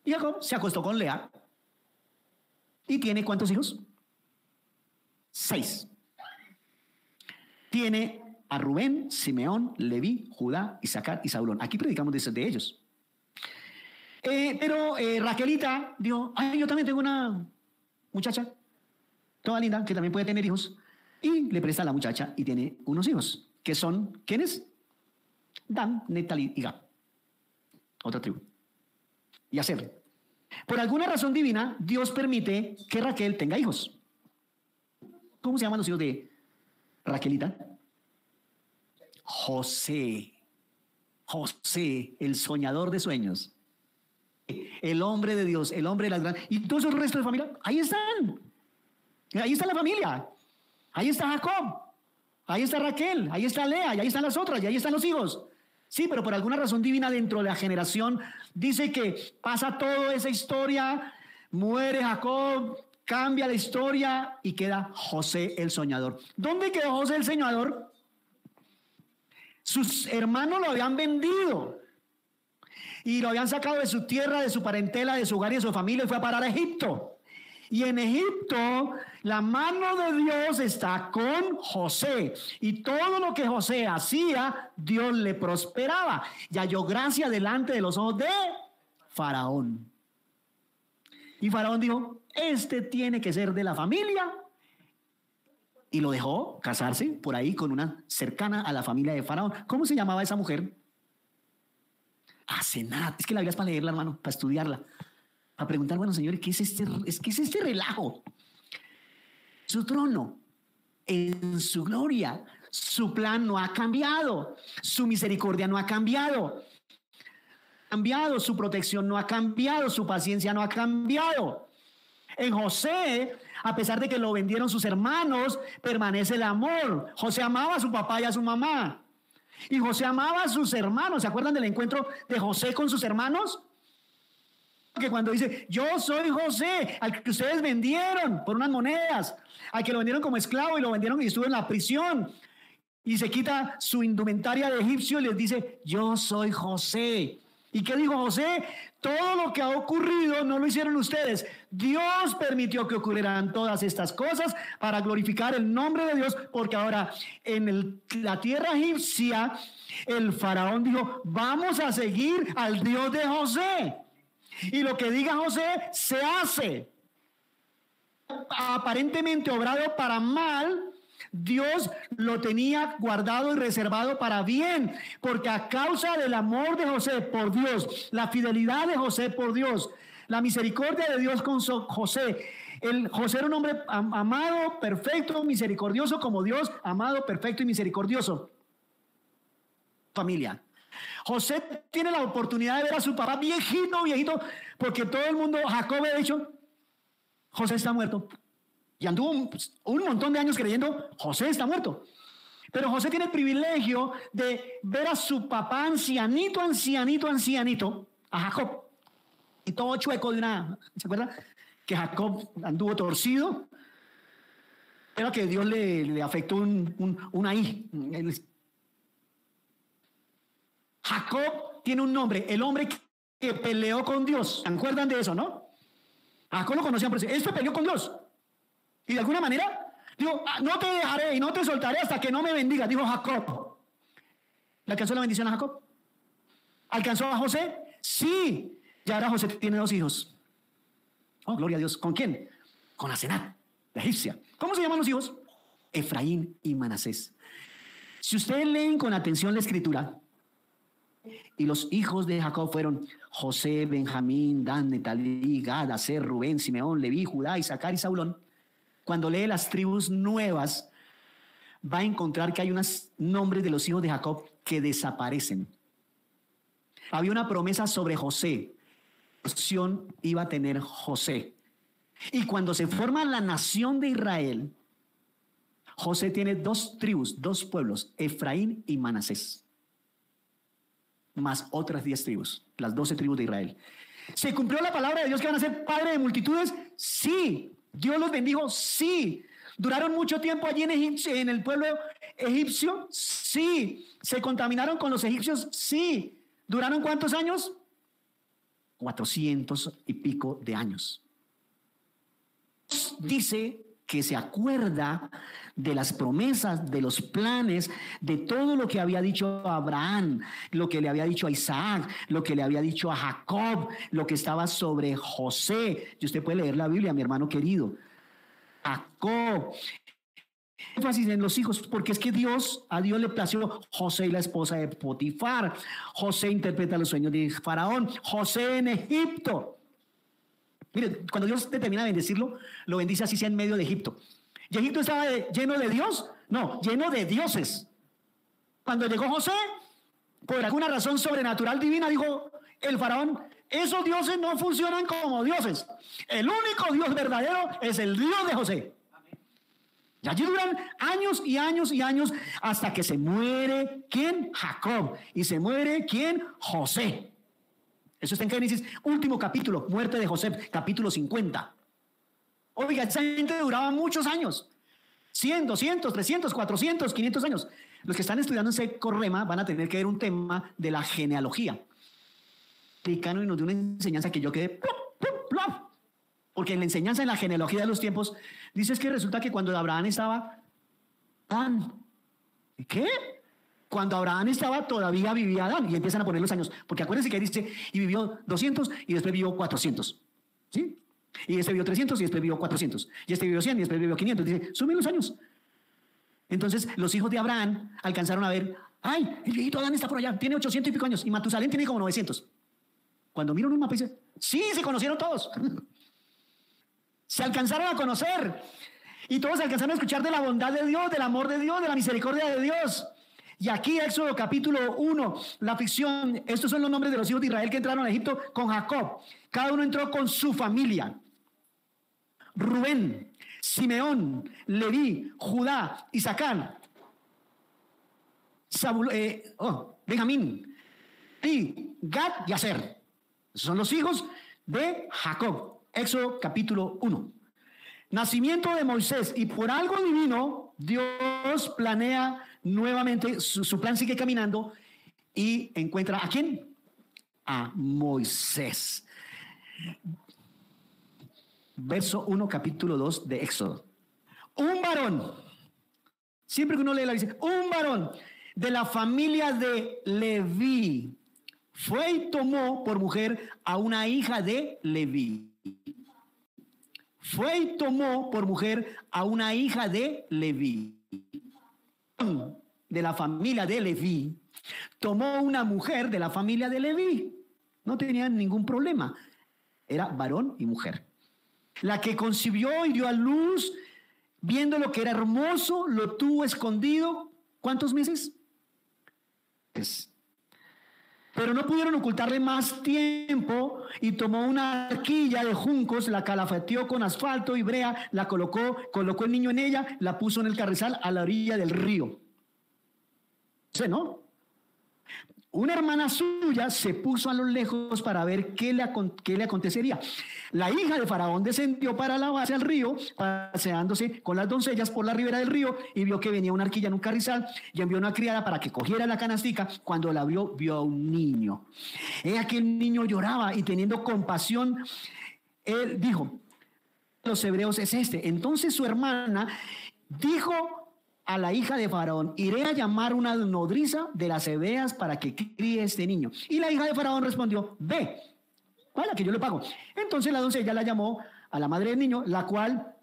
Y Jacob se acostó con Lea. ¿Y tiene cuántos hijos? Seis. Tiene a Rubén, Simeón, Leví, Judá, Isaacar y Saulón. Aquí predicamos de, de ellos. Eh, pero eh, Raquelita dijo, ay, yo también tengo una muchacha, toda linda, que también puede tener hijos. Y le presta a la muchacha y tiene unos hijos, que son, ¿quiénes? Dan, Netalí y Gab. Otra tribu. Y hacer. Por alguna razón divina, Dios permite que Raquel tenga hijos. ¿Cómo se llaman los hijos de Raquelita? José. José, el soñador de sueños el hombre de Dios, el hombre de las grandes. Y todos el resto de familia, ahí están. Ahí está la familia. Ahí está Jacob. Ahí está Raquel. Ahí está Lea. Y ahí están las otras. Y ahí están los hijos. Sí, pero por alguna razón divina dentro de la generación dice que pasa toda esa historia, muere Jacob, cambia la historia y queda José el soñador. ¿Dónde quedó José el soñador? Sus hermanos lo habían vendido y lo habían sacado de su tierra, de su parentela, de su hogar y de su familia y fue a parar a Egipto. Y en Egipto la mano de Dios está con José. Y todo lo que José hacía, Dios le prosperaba. Y halló gracia delante de los ojos de Faraón. Y Faraón dijo, este tiene que ser de la familia. Y lo dejó casarse por ahí con una cercana a la familia de Faraón. ¿Cómo se llamaba esa mujer? Hace nada. Es que la Biblia es para leerla, hermano, para estudiarla. Para preguntar, bueno, señor, ¿qué es este, es, ¿qué es este relajo? Su trono, en su gloria, su plan no ha cambiado, su misericordia no ha cambiado. Cambiado, su protección no ha cambiado, su paciencia no ha cambiado. En José, a pesar de que lo vendieron sus hermanos, permanece el amor. José amaba a su papá y a su mamá. Y José amaba a sus hermanos. ¿Se acuerdan del encuentro de José con sus hermanos? Que cuando dice, yo soy José, al que ustedes vendieron por unas monedas, al que lo vendieron como esclavo y lo vendieron y estuvo en la prisión. Y se quita su indumentaria de egipcio y les dice, yo soy José. ¿Y qué dijo José? Todo lo que ha ocurrido no lo hicieron ustedes. Dios permitió que ocurrieran todas estas cosas para glorificar el nombre de Dios, porque ahora en la tierra egipcia el faraón dijo, vamos a seguir al Dios de José. Y lo que diga José se hace. Aparentemente obrado para mal, Dios lo tenía guardado y reservado para bien, porque a causa del amor de José por Dios, la fidelidad de José por Dios, la misericordia de Dios con José, el José era un hombre amado, perfecto, misericordioso como Dios, amado, perfecto y misericordioso. Familia, José tiene la oportunidad de ver a su papá viejito, viejito, porque todo el mundo, Jacob ha dicho, José está muerto. Y anduvo un, un montón de años creyendo, José está muerto. Pero José tiene el privilegio de ver a su papá ancianito, ancianito, ancianito, a Jacob. Y todo chueco de una, ¿se acuerda? Que Jacob anduvo torcido. Era que Dios le, le afectó un, un, una I. Jacob tiene un nombre, el hombre que peleó con Dios. ¿Se acuerdan de eso, no? Jacob lo conocían por eso. Este peleó con Dios. Y de alguna manera Dijo, ah, no te dejaré y no te soltaré hasta que no me bendiga, dijo Jacob. ¿Le alcanzó la bendición a Jacob? ¿Alcanzó a José? Sí. Ya ahora José tiene dos hijos. Oh, gloria a Dios. ¿Con quién? Con Asenat, la egipcia. ¿Cómo se llaman los hijos? Efraín y Manasés. Si ustedes leen con atención la escritura, y los hijos de Jacob fueron José, Benjamín, Dan, Netalí, Gad, Aser, Rubén, Simeón, Leví, Judá, Isaacar y Saulón cuando lee las tribus nuevas, va a encontrar que hay unos nombres de los hijos de Jacob que desaparecen. Había una promesa sobre José. Opción iba a tener José. Y cuando se forma la nación de Israel, José tiene dos tribus, dos pueblos, Efraín y Manasés, más otras diez tribus, las doce tribus de Israel. ¿Se cumplió la palabra de Dios que van a ser padre de multitudes? Sí, Dios los bendijo, sí. ¿Duraron mucho tiempo allí en, el pueblo egipcio? Sí. ¿Se contaminaron con los egipcios? Sí. ¿Duraron cuántos años? Cuatrocientos y pico de años. Dice que se acuerda de las promesas, de los planes, de todo lo que había dicho Abraham, lo que le había dicho a Isaac, lo que le había dicho a Jacob, lo que estaba sobre José. Y usted puede leer la Biblia, mi hermano querido. Jacob. Énfasis en los hijos, porque es que Dios, a Dios le plació José y la esposa de Potifar. José interpreta los sueños de Faraón. José en Egipto. Mire, cuando Dios determina bendecirlo, lo bendice así sea en medio de Egipto. ¿Y Egipto estaba lleno de Dios? No, lleno de dioses. Cuando llegó José, por alguna razón sobrenatural divina, dijo el faraón, esos dioses no funcionan como dioses. El único Dios verdadero es el Dios de José. Y allí duran años y años y años hasta que se muere quién? Jacob. Y se muere quién? José. Eso está en Génesis, último capítulo, muerte de José, capítulo 50. Oiga, esa gente duraba muchos años. 100, 200, 300, 400, 500 años. Los que están estudiando en Secorrema van a tener que ver un tema de la genealogía. Explicando y nos dio una enseñanza que yo quedé... Porque en la enseñanza en la genealogía de los tiempos, dice que resulta que cuando Abraham estaba... ¿Qué? Cuando Abraham estaba, todavía vivía Adán y empiezan a poner los años. Porque acuérdense que dice, y vivió 200 y después vivió 400. ¿Sí? Y este vivió 300 y después vivió 400. Y este vivió 100 y después vivió 500. Dice, sumen los años. Entonces, los hijos de Abraham alcanzaron a ver, ay, el viejito Adán está por allá, tiene 800 y pico años. Y Matusalén tiene como 900. Cuando miran un mapa dice, sí, se conocieron todos. se alcanzaron a conocer. Y todos alcanzaron a escuchar de la bondad de Dios, del amor de Dios, de la misericordia de Dios. Y aquí Éxodo capítulo 1, la ficción, estos son los nombres de los hijos de Israel que entraron a Egipto con Jacob. Cada uno entró con su familia. Rubén, Simeón, Leví, Judá, Isaacar, eh, oh, Benjamín, y Gad y Aser. Son los hijos de Jacob. Éxodo capítulo 1. Nacimiento de Moisés. Y por algo divino, Dios planea nuevamente, su, plan sigue caminando y encuentra a quién? A Moisés. Verso 1, capítulo 2 de Éxodo. Un varón, siempre que uno lee la dice, un varón de la familia de Leví fue y tomó por mujer a una hija de Leví. Fue y tomó por mujer a una hija de Leví de la familia de Leví tomó una mujer de la familia de Leví. No tenían ningún problema. Era varón y mujer. La que concibió y dio a luz, viendo lo que era hermoso, lo tuvo escondido. ¿Cuántos meses? Pero no pudieron ocultarle más tiempo y tomó una arquilla de juncos, la calafeteó con asfalto y brea, la colocó, colocó el niño en ella, la puso en el carrizal a la orilla del río. ¿Sí, no? Una hermana suya se puso a lo lejos para ver qué le, qué le acontecería. La hija de Faraón descendió para lavarse al río, paseándose con las doncellas por la ribera del río y vio que venía una arquilla en un carrizal y envió una criada para que cogiera la canastica. Cuando la vio, vio a un niño. He aquí el niño lloraba y teniendo compasión, él dijo, los hebreos es este. Entonces su hermana dijo a la hija de Faraón, iré a llamar una nodriza de las hebeas para que críe este niño. Y la hija de Faraón respondió, ve, para que yo le pago. Entonces la doncella la llamó a la madre del niño, la cual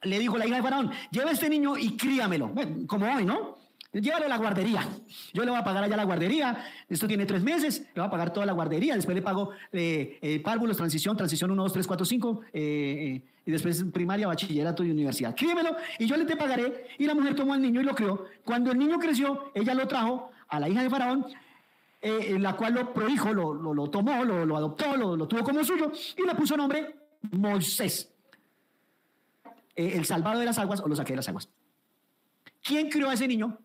le dijo la hija de Faraón, lleva este niño y críamelo, como hoy, ¿no? Llévalo a la guardería. Yo le voy a pagar allá la guardería. Esto tiene tres meses. Le voy a pagar toda la guardería. Después le pago eh, eh párvulos, transición, transición 1, 2, 3, 4, 5. y después primaria, bachillerato y universidad. Críemelo y yo le te pagaré. Y la mujer tomó al niño y lo crió. Cuando el niño creció, ella lo trajo a la hija de Faraón, eh, la cual lo prohijo, lo, lo, tomó, lo, lo adoptó, lo, tuvo como suyo y le puso nombre Moisés. Eh, el salvado de las aguas o lo saqué de las aguas. ¿Quién crió a ese niño?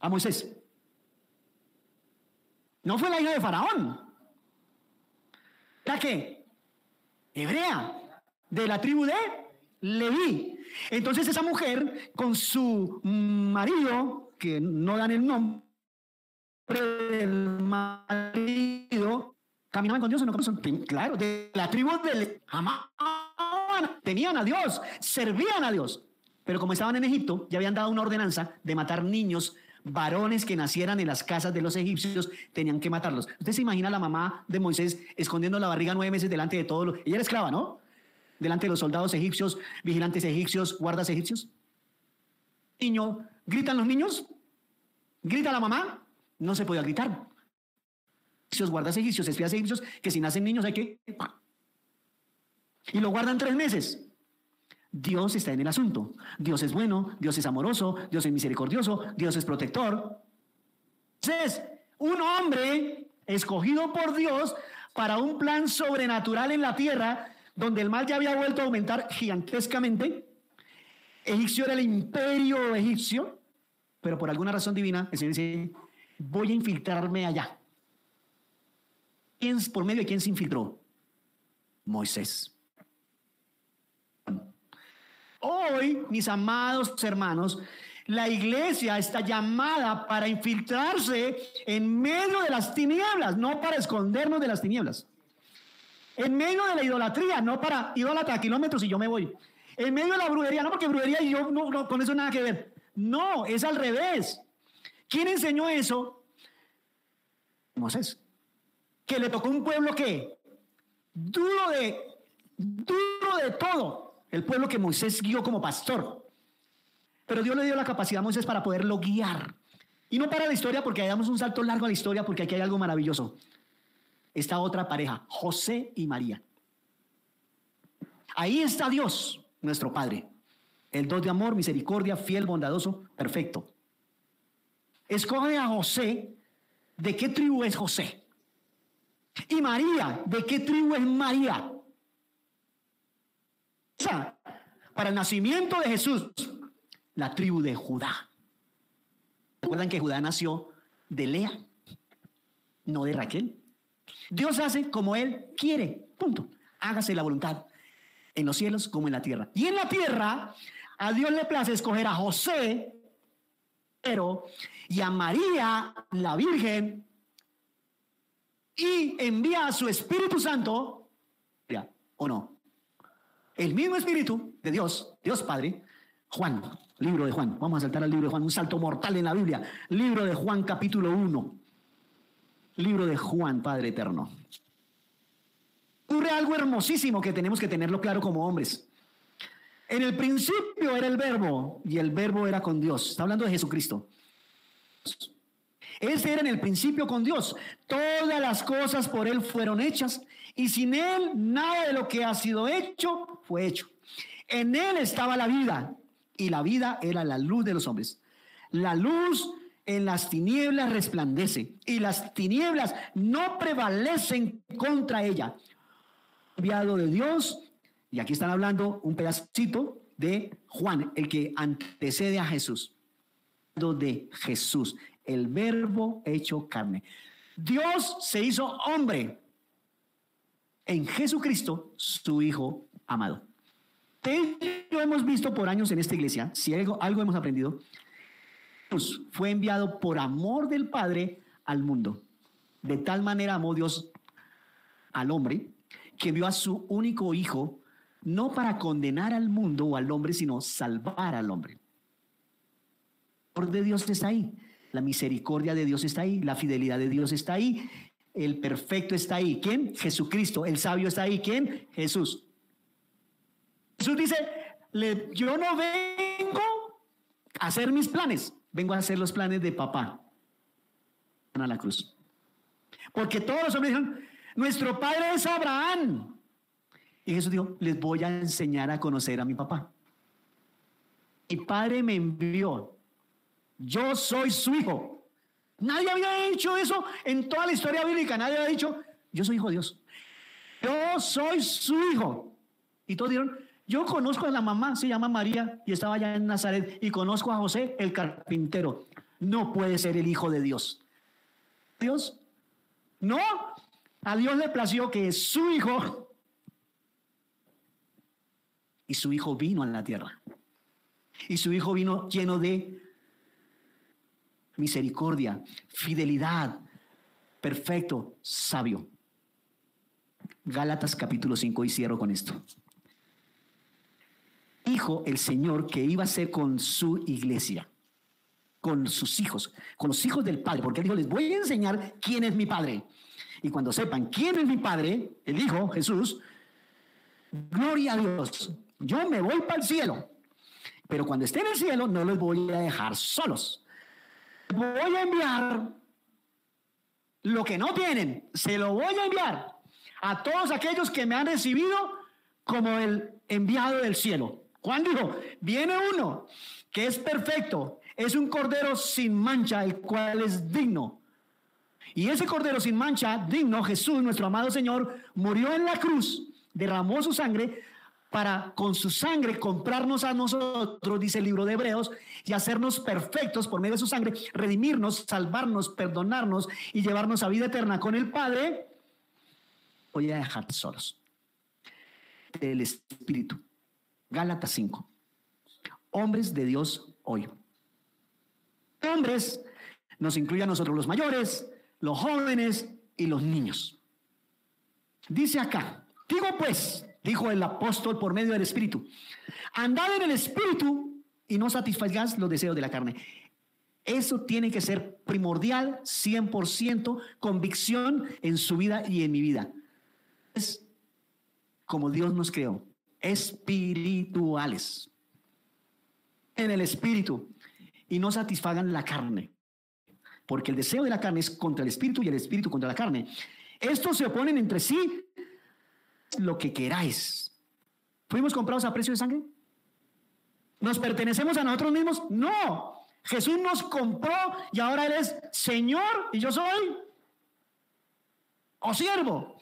A Moisés. No fue la hija de Faraón. ¿La qué? Hebrea, de la tribu de Leví. Entonces esa mujer con su marido, que no dan el nombre del marido, caminaban con Dios no Claro, de la tribu de amaban, tenían a Dios, servían a Dios. Pero como estaban en Egipto, ya habían dado una ordenanza de matar niños varones que nacieran en las casas de los egipcios tenían que matarlos. Usted se imagina la mamá de Moisés escondiendo la barriga nueve meses delante de todos los... Ella era esclava, ¿no? Delante de los soldados egipcios, vigilantes egipcios, guardas egipcios. Niño, ¿gritan los niños? ¿Grita la mamá? No se podía gritar. Esos guardas egipcios, espías egipcios, que si nacen niños hay que... Y lo guardan tres meses. Dios está en el asunto. Dios es bueno, Dios es amoroso, Dios es misericordioso, Dios es protector. Entonces, un hombre escogido por Dios para un plan sobrenatural en la tierra, donde el mal ya había vuelto a aumentar gigantescamente. Egipcio era el imperio egipcio, pero por alguna razón divina, el Señor dice, voy a infiltrarme allá. ¿Quién, ¿Por medio de quién se infiltró? Moisés. Hoy, mis amados hermanos, la iglesia está llamada para infiltrarse en medio de las tinieblas, no para escondernos de las tinieblas. En medio de la idolatría, no para idólatra a kilómetros y yo me voy. En medio de la brujería, no porque brujería y yo no, con eso nada que ver. No, es al revés. ¿Quién enseñó eso? Moisés. Que le tocó un pueblo que duro de duro de todo el pueblo que Moisés guió como pastor. Pero Dios le dio la capacidad a Moisés para poderlo guiar. Y no para la historia porque damos un salto largo a la historia porque aquí hay algo maravilloso. Esta otra pareja, José y María. Ahí está Dios, nuestro Padre. El dos de amor, misericordia, fiel, bondadoso, perfecto. Escoge a José. ¿De qué tribu es José? Y María, ¿de qué tribu es María? Para el nacimiento de Jesús, la tribu de Judá. ¿Recuerdan que Judá nació de Lea, no de Raquel? Dios hace como Él quiere, punto. Hágase la voluntad en los cielos como en la tierra. Y en la tierra, a Dios le place escoger a José, pero y a María, la Virgen, y envía a su Espíritu Santo, ¿o no? El mismo Espíritu de Dios, Dios Padre, Juan, libro de Juan. Vamos a saltar al libro de Juan, un salto mortal en la Biblia. Libro de Juan, capítulo 1. Libro de Juan, Padre Eterno. Ocurre algo hermosísimo que tenemos que tenerlo claro como hombres. En el principio era el verbo y el verbo era con Dios. Está hablando de Jesucristo. Ese era en el principio con Dios. Todas las cosas por Él fueron hechas y sin Él nada de lo que ha sido hecho fue hecho. En Él estaba la vida y la vida era la luz de los hombres. La luz en las tinieblas resplandece y las tinieblas no prevalecen contra ella. Enviado de Dios, y aquí están hablando un pedacito de Juan, el que antecede a Jesús. De Jesús, el verbo hecho carne. Dios se hizo hombre en Jesucristo, su Hijo amado. Lo hemos visto por años en esta iglesia, si algo, algo hemos aprendido, fue enviado por amor del Padre al mundo. De tal manera amó Dios al hombre que envió a su único hijo no para condenar al mundo o al hombre, sino salvar al hombre. El amor de Dios está ahí, la misericordia de Dios está ahí, la fidelidad de Dios está ahí, el perfecto está ahí. ¿Quién? Jesucristo. El sabio está ahí. ¿Quién? Jesús. Jesús dice, yo no vengo a hacer mis planes, vengo a hacer los planes de papá. A la cruz. Porque todos los hombres dijeron, nuestro padre es Abraham. Y Jesús dijo, les voy a enseñar a conocer a mi papá. Mi padre me envió. Yo soy su hijo. Nadie había hecho eso en toda la historia bíblica. Nadie había dicho, yo soy hijo de Dios. Yo soy su hijo. Y todos dijeron, yo conozco a la mamá, se llama María y estaba allá en Nazaret. Y conozco a José, el carpintero. No puede ser el hijo de Dios. Dios, no. A Dios le plació que su hijo y su hijo vino a la tierra. Y su hijo vino lleno de misericordia, fidelidad, perfecto, sabio. Gálatas capítulo 5 y cierro con esto dijo el Señor que iba a ser con su iglesia, con sus hijos, con los hijos del Padre, porque él dijo, les voy a enseñar quién es mi Padre. Y cuando sepan quién es mi Padre, el Hijo, Jesús, gloria a Dios, yo me voy para el cielo. Pero cuando esté en el cielo, no los voy a dejar solos. Voy a enviar lo que no tienen, se lo voy a enviar a todos aquellos que me han recibido como el enviado del cielo. Juan dijo, viene uno que es perfecto, es un cordero sin mancha, el cual es digno. Y ese cordero sin mancha, digno, Jesús, nuestro amado Señor, murió en la cruz, derramó su sangre para con su sangre comprarnos a nosotros, dice el libro de Hebreos, y hacernos perfectos por medio de su sangre, redimirnos, salvarnos, perdonarnos y llevarnos a vida eterna con el Padre. Voy a dejar solos. El Espíritu. Gálatas 5. Hombres de Dios hoy. Hombres nos incluye a nosotros los mayores, los jóvenes y los niños. Dice acá, digo pues, dijo el apóstol por medio del Espíritu, andad en el Espíritu y no satisfagáis los deseos de la carne. Eso tiene que ser primordial, 100% convicción en su vida y en mi vida. Es como Dios nos creó espirituales. En el espíritu. Y no satisfagan la carne. Porque el deseo de la carne es contra el espíritu y el espíritu contra la carne. Estos se oponen entre sí lo que queráis. ¿Fuimos comprados a precio de sangre? ¿Nos pertenecemos a nosotros mismos? No. Jesús nos compró y ahora Él es Señor y yo soy o siervo.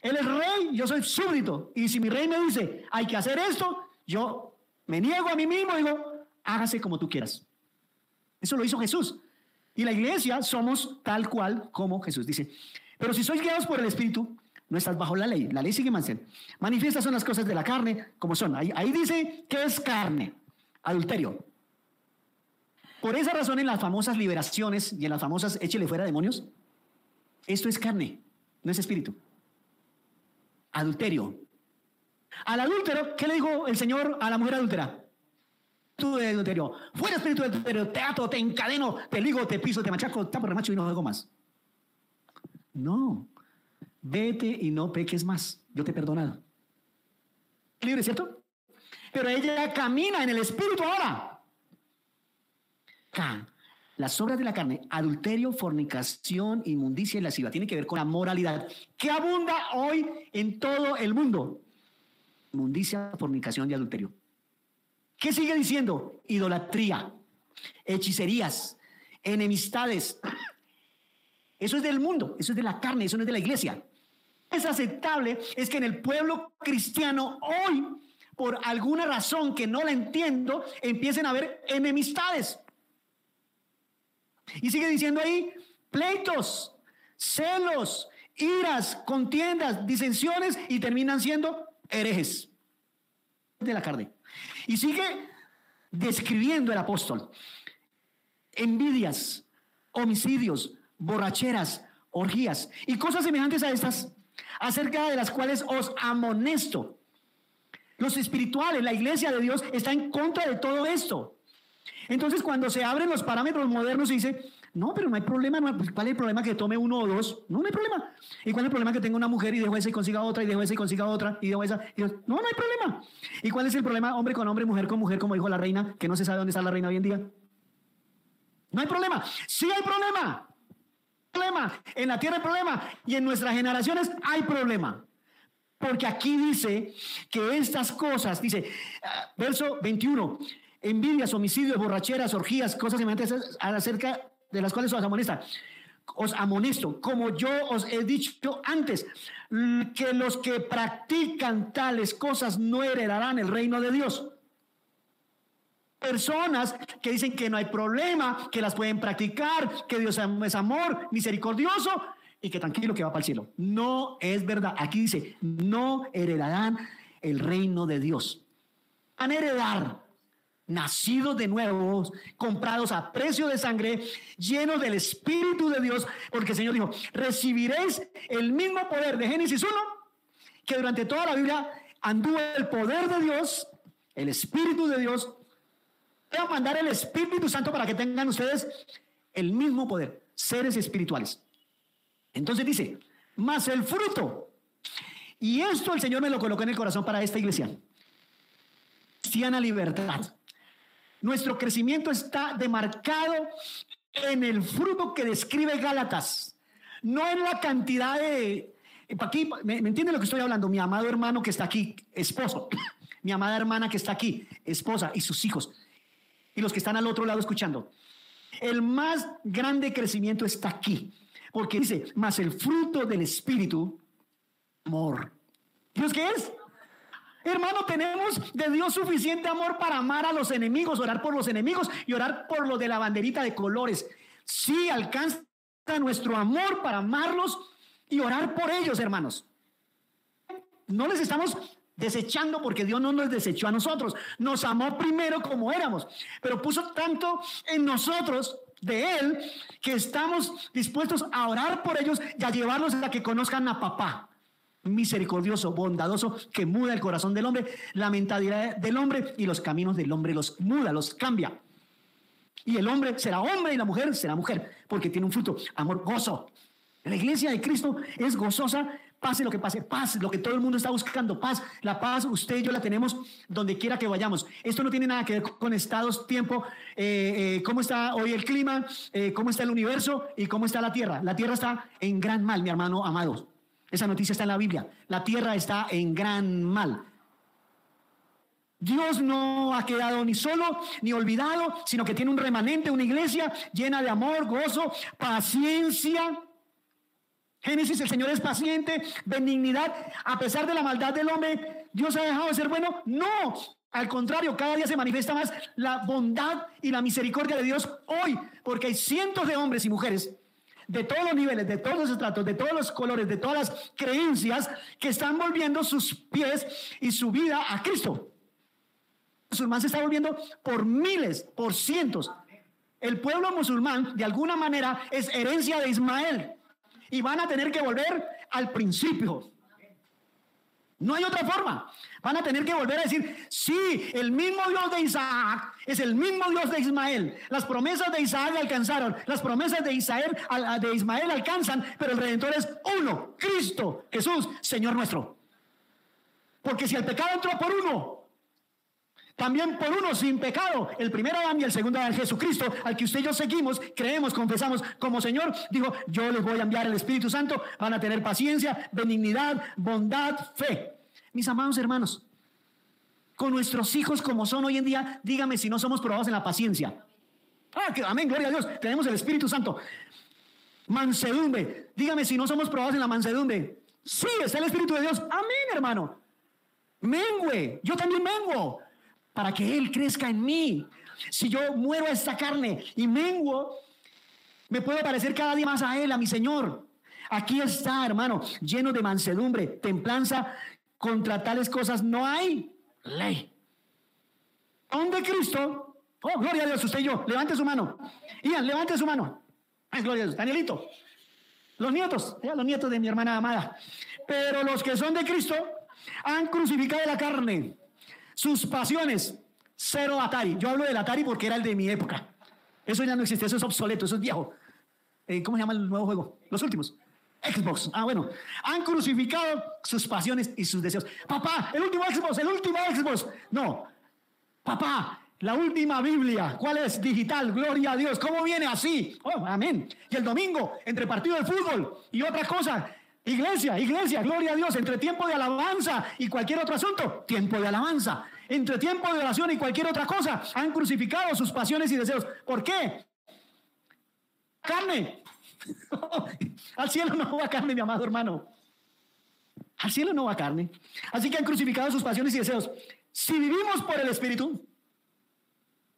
Él es rey, yo soy súbdito. Y si mi rey me dice, hay que hacer esto, yo me niego a mí mismo y digo, hágase como tú quieras. Eso lo hizo Jesús. Y la iglesia somos tal cual como Jesús dice. Pero si sois guiados por el Espíritu, no estás bajo la ley. La ley sigue más. Manifiestas son las cosas de la carne como son. Ahí, dice que es carne, adulterio. Por esa razón en las famosas liberaciones y en las famosas échele fuera demonios, esto es carne, no es espíritu adulterio. Al adúltero, ¿qué le dijo el Señor a la mujer adúltera? Tú de adulterio, fuera espíritu adulterio, te ato, te encadeno, te ligo, te piso, te machaco, tapo remacho y no hago más. No, vete y no peques más, yo te he perdonado. Libre, ¿cierto? Pero ella camina en el espíritu ahora. Las obras de la carne, adulterio, fornicación, inmundicia y lasciva, tiene que ver con la moralidad que abunda hoy en todo el mundo. Inmundicia, fornicación y adulterio. ¿Qué sigue diciendo? Idolatría, hechicerías, enemistades. Eso es del mundo, eso es de la carne, eso no es de la iglesia. Es aceptable es que en el pueblo cristiano hoy, por alguna razón que no la entiendo, empiecen a haber enemistades. Y sigue diciendo ahí, pleitos, celos, iras, contiendas, disensiones y terminan siendo herejes de la carne. Y sigue describiendo el apóstol envidias, homicidios, borracheras, orgías y cosas semejantes a estas, acerca de las cuales os amonesto. Los espirituales, la iglesia de Dios está en contra de todo esto. Entonces, cuando se abren los parámetros modernos, se dice, no, pero no hay problema. Pues, ¿Cuál es el problema que tome uno o dos? No, no hay problema. ¿Y cuál es el problema que tenga una mujer y dejo esa y consiga otra y dejo esa y consiga otra y dejo esa? no, no hay problema. ¿Y cuál es el problema hombre con hombre, mujer con mujer, como dijo la reina, que no se sabe dónde está la reina hoy en día? No hay problema. Sí hay problema. Problema. En la tierra hay problema. Y en nuestras generaciones hay problema. Porque aquí dice que estas cosas, dice, ah, verso 21, envidias, homicidios, borracheras, orgías, cosas semejantes acerca de las cuales os amonesta. Os amonesto, como yo os he dicho antes, que los que practican tales cosas no heredarán el reino de Dios. Personas que dicen que no hay problema, que las pueden practicar, que Dios es amor, misericordioso y que tranquilo que va para el cielo. No es verdad. Aquí dice, no heredarán el reino de Dios. Van a heredar nacidos de nuevo, comprados a precio de sangre, llenos del Espíritu de Dios, porque el Señor dijo, recibiréis el mismo poder de Génesis 1, que durante toda la Biblia anduvo el poder de Dios, el Espíritu de Dios. Voy a mandar el Espíritu Santo para que tengan ustedes el mismo poder, seres espirituales. Entonces dice, más el fruto. Y esto el Señor me lo colocó en el corazón para esta iglesia. Cristiana libertad. Nuestro crecimiento está demarcado en el fruto que describe Gálatas, no en la cantidad de... Aquí, ¿me, ¿me entiende lo que estoy hablando? Mi amado hermano que está aquí, esposo, mi amada hermana que está aquí, esposa y sus hijos, y los que están al otro lado escuchando. El más grande crecimiento está aquí, porque dice, más el fruto del Espíritu, amor. ¿Dios qué es? Hermano, tenemos de Dios suficiente amor para amar a los enemigos, orar por los enemigos y orar por lo de la banderita de colores. Sí, alcanza nuestro amor para amarlos y orar por ellos, hermanos. No les estamos desechando porque Dios no nos desechó a nosotros. Nos amó primero como éramos, pero puso tanto en nosotros de Él que estamos dispuestos a orar por ellos y a llevarlos a que conozcan a papá misericordioso, bondadoso, que muda el corazón del hombre, la mentalidad del hombre y los caminos del hombre los muda, los cambia. Y el hombre será hombre y la mujer será mujer, porque tiene un fruto, amor, gozo. La iglesia de Cristo es gozosa, pase lo que pase, paz, lo que todo el mundo está buscando, paz. La paz, usted y yo la tenemos donde quiera que vayamos. Esto no tiene nada que ver con estados, tiempo, eh, eh, cómo está hoy el clima, eh, cómo está el universo y cómo está la tierra. La tierra está en gran mal, mi hermano amado. Esa noticia está en la Biblia. La tierra está en gran mal. Dios no ha quedado ni solo ni olvidado, sino que tiene un remanente, una iglesia llena de amor, gozo, paciencia. Génesis, el Señor es paciente, benignidad. A pesar de la maldad del hombre, Dios ha dejado de ser bueno. No, al contrario, cada día se manifiesta más la bondad y la misericordia de Dios hoy, porque hay cientos de hombres y mujeres de todos los niveles, de todos los estratos, de todos los colores, de todas las creencias que están volviendo sus pies y su vida a Cristo. Musulmán se está volviendo por miles, por cientos. El pueblo musulmán, de alguna manera, es herencia de Ismael y van a tener que volver al principio. No hay otra forma. Van a tener que volver a decir, sí, el mismo Dios de Isaac es el mismo Dios de Ismael. Las promesas de Isaac alcanzaron, las promesas de Ismael, de Ismael alcanzan, pero el Redentor es uno, Cristo, Jesús, Señor nuestro. Porque si el pecado entró por uno, también por uno sin pecado, el primer Adán y el segundo Adán, Jesucristo, al que usted y yo seguimos, creemos, confesamos como Señor, dijo, yo les voy a enviar el Espíritu Santo, van a tener paciencia, benignidad, bondad, fe. Mis amados hermanos, con nuestros hijos como son hoy en día, dígame si no somos probados en la paciencia. Ah, que, amén, gloria a Dios. Tenemos el Espíritu Santo. Mansedumbre. Dígame si no somos probados en la mansedumbre. Sí, está el Espíritu de Dios. Amén, hermano. Mengue. Yo también mengo. Para que Él crezca en mí. Si yo muero a esta carne y menguo, me puedo parecer cada día más a Él, a mi Señor. Aquí está, hermano, lleno de mansedumbre, templanza. Contra tales cosas no hay ley. ¿Dónde Cristo? Oh, gloria a Dios, usted y yo. Levante su mano. Ian, levante su mano. Ay, gloria a Dios. Danielito. Los nietos, los nietos de mi hermana amada. Pero los que son de Cristo han crucificado la carne, sus pasiones. Cero Atari. Yo hablo del Atari porque era el de mi época. Eso ya no existe, eso es obsoleto, eso es viejo. Eh, ¿Cómo se llama el nuevo juego? Los últimos. Xbox. Ah, bueno. Han crucificado sus pasiones y sus deseos. Papá, el último Xbox, el último Xbox. No. Papá, la última Biblia. ¿Cuál es? Digital. Gloria a Dios. ¿Cómo viene así? Oh, amén. Y el domingo, entre partido de fútbol y otra cosa. Iglesia, iglesia, gloria a Dios, entre tiempo de alabanza y cualquier otro asunto, tiempo de alabanza, entre tiempo de oración y cualquier otra cosa, han crucificado sus pasiones y deseos. ¿Por qué? Carne. Al cielo no va carne, mi amado hermano. Al cielo no va carne. Así que han crucificado sus pasiones y deseos. Si vivimos por el Espíritu,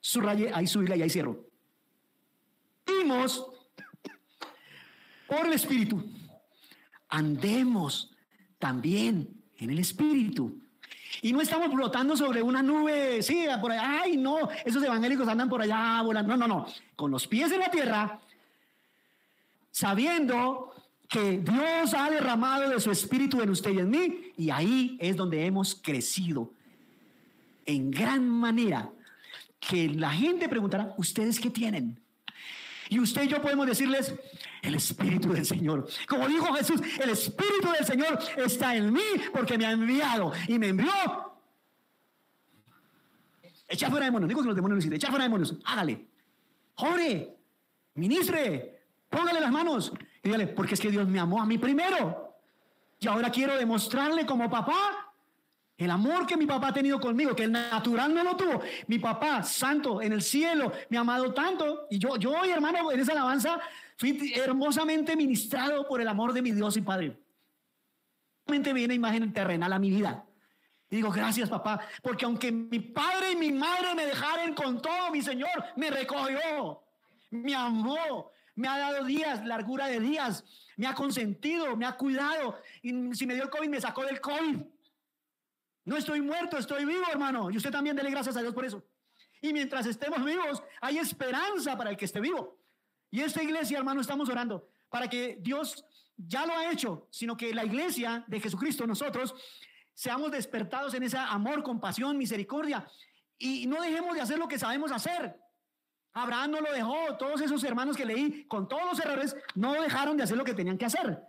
subraye, ahí subirle y ahí cierro. Vivimos por el Espíritu. Andemos también en el Espíritu. Y no estamos flotando sobre una nube, sí, por allá, ay, no, esos evangélicos andan por allá volando. No, no, no. Con los pies en la tierra, sabiendo que Dios ha derramado de su espíritu en usted y en mí, y ahí es donde hemos crecido en gran manera. Que la gente preguntará, ¿ustedes qué tienen? Y usted y yo podemos decirles, el Espíritu del Señor. Como dijo Jesús, el Espíritu del Señor está en mí porque me ha enviado y me envió. Echa fuera demonios, digo que los demonios echa fuera demonios, hágale. Ore, ministre, Póngale las manos y dígale, porque es que Dios me amó a mí primero. Y ahora quiero demostrarle como papá el amor que mi papá ha tenido conmigo, que el natural no lo tuvo. Mi papá, santo, en el cielo, me ha amado tanto. Y yo, yo hoy, hermano, en esa alabanza, fui hermosamente ministrado por el amor de mi Dios y Padre. Realmente viene imagen terrenal a mi vida. Y digo, gracias papá, porque aunque mi padre y mi madre me dejaron con todo, mi Señor me recogió, me amó, me ha dado días, largura de días, me ha consentido, me ha cuidado. Y si me dio el COVID, me sacó del COVID. No estoy muerto, estoy vivo, hermano. Y usted también dele gracias a Dios por eso. Y mientras estemos vivos, hay esperanza para el que esté vivo. Y esta iglesia, hermano, estamos orando para que Dios ya lo ha hecho, sino que la iglesia de Jesucristo, nosotros, seamos despertados en ese amor, compasión, misericordia. Y no dejemos de hacer lo que sabemos hacer. Abraham no lo dejó. Todos esos hermanos que leí, con todos los errores, no dejaron de hacer lo que tenían que hacer.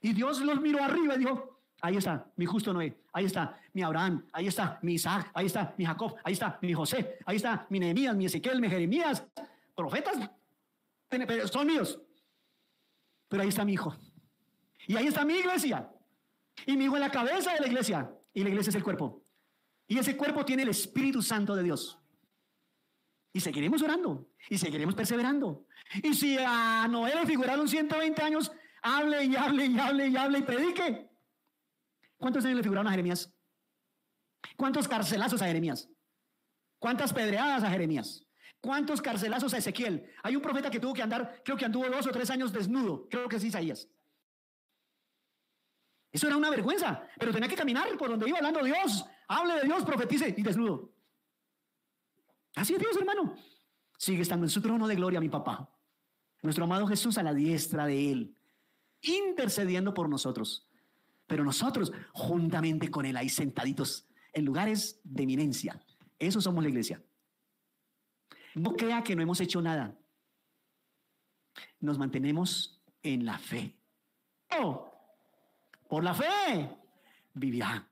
Y Dios los miró arriba y dijo, ahí está mi justo Noé, ahí está mi Abraham, ahí está mi Isaac, ahí está mi Jacob, ahí está mi José, ahí está mi Nehemías, mi Ezequiel, mi Jeremías. Profetas son míos. Pero ahí está mi hijo. Y ahí está mi iglesia. Y mi hijo es la cabeza de la iglesia. Y la iglesia es el cuerpo. Y ese cuerpo tiene el Espíritu Santo de Dios. Y seguiremos orando. Y seguiremos perseverando. Y si a Noé le figuraron 120 años, hable y hable y hable y hable y predique. ¿Cuántos años le figuraron a Jeremías? ¿Cuántos carcelazos a Jeremías? ¿Cuántas pedreadas a Jeremías? ¿Cuántos carcelazos a Ezequiel? Hay un profeta que tuvo que andar, creo que anduvo dos o tres años desnudo. Creo que es Isaías. Eso era una vergüenza, pero tenía que caminar por donde iba hablando Dios. Hable de Dios, profetice y desnudo. Así es Dios, hermano. Sigue estando en su trono de gloria mi papá. Nuestro amado Jesús a la diestra de Él, intercediendo por nosotros. Pero nosotros, juntamente con Él, ahí sentaditos en lugares de eminencia. Eso somos la iglesia. No crea que no hemos hecho nada. Nos mantenemos en la fe. Oh, por la fe vivirá.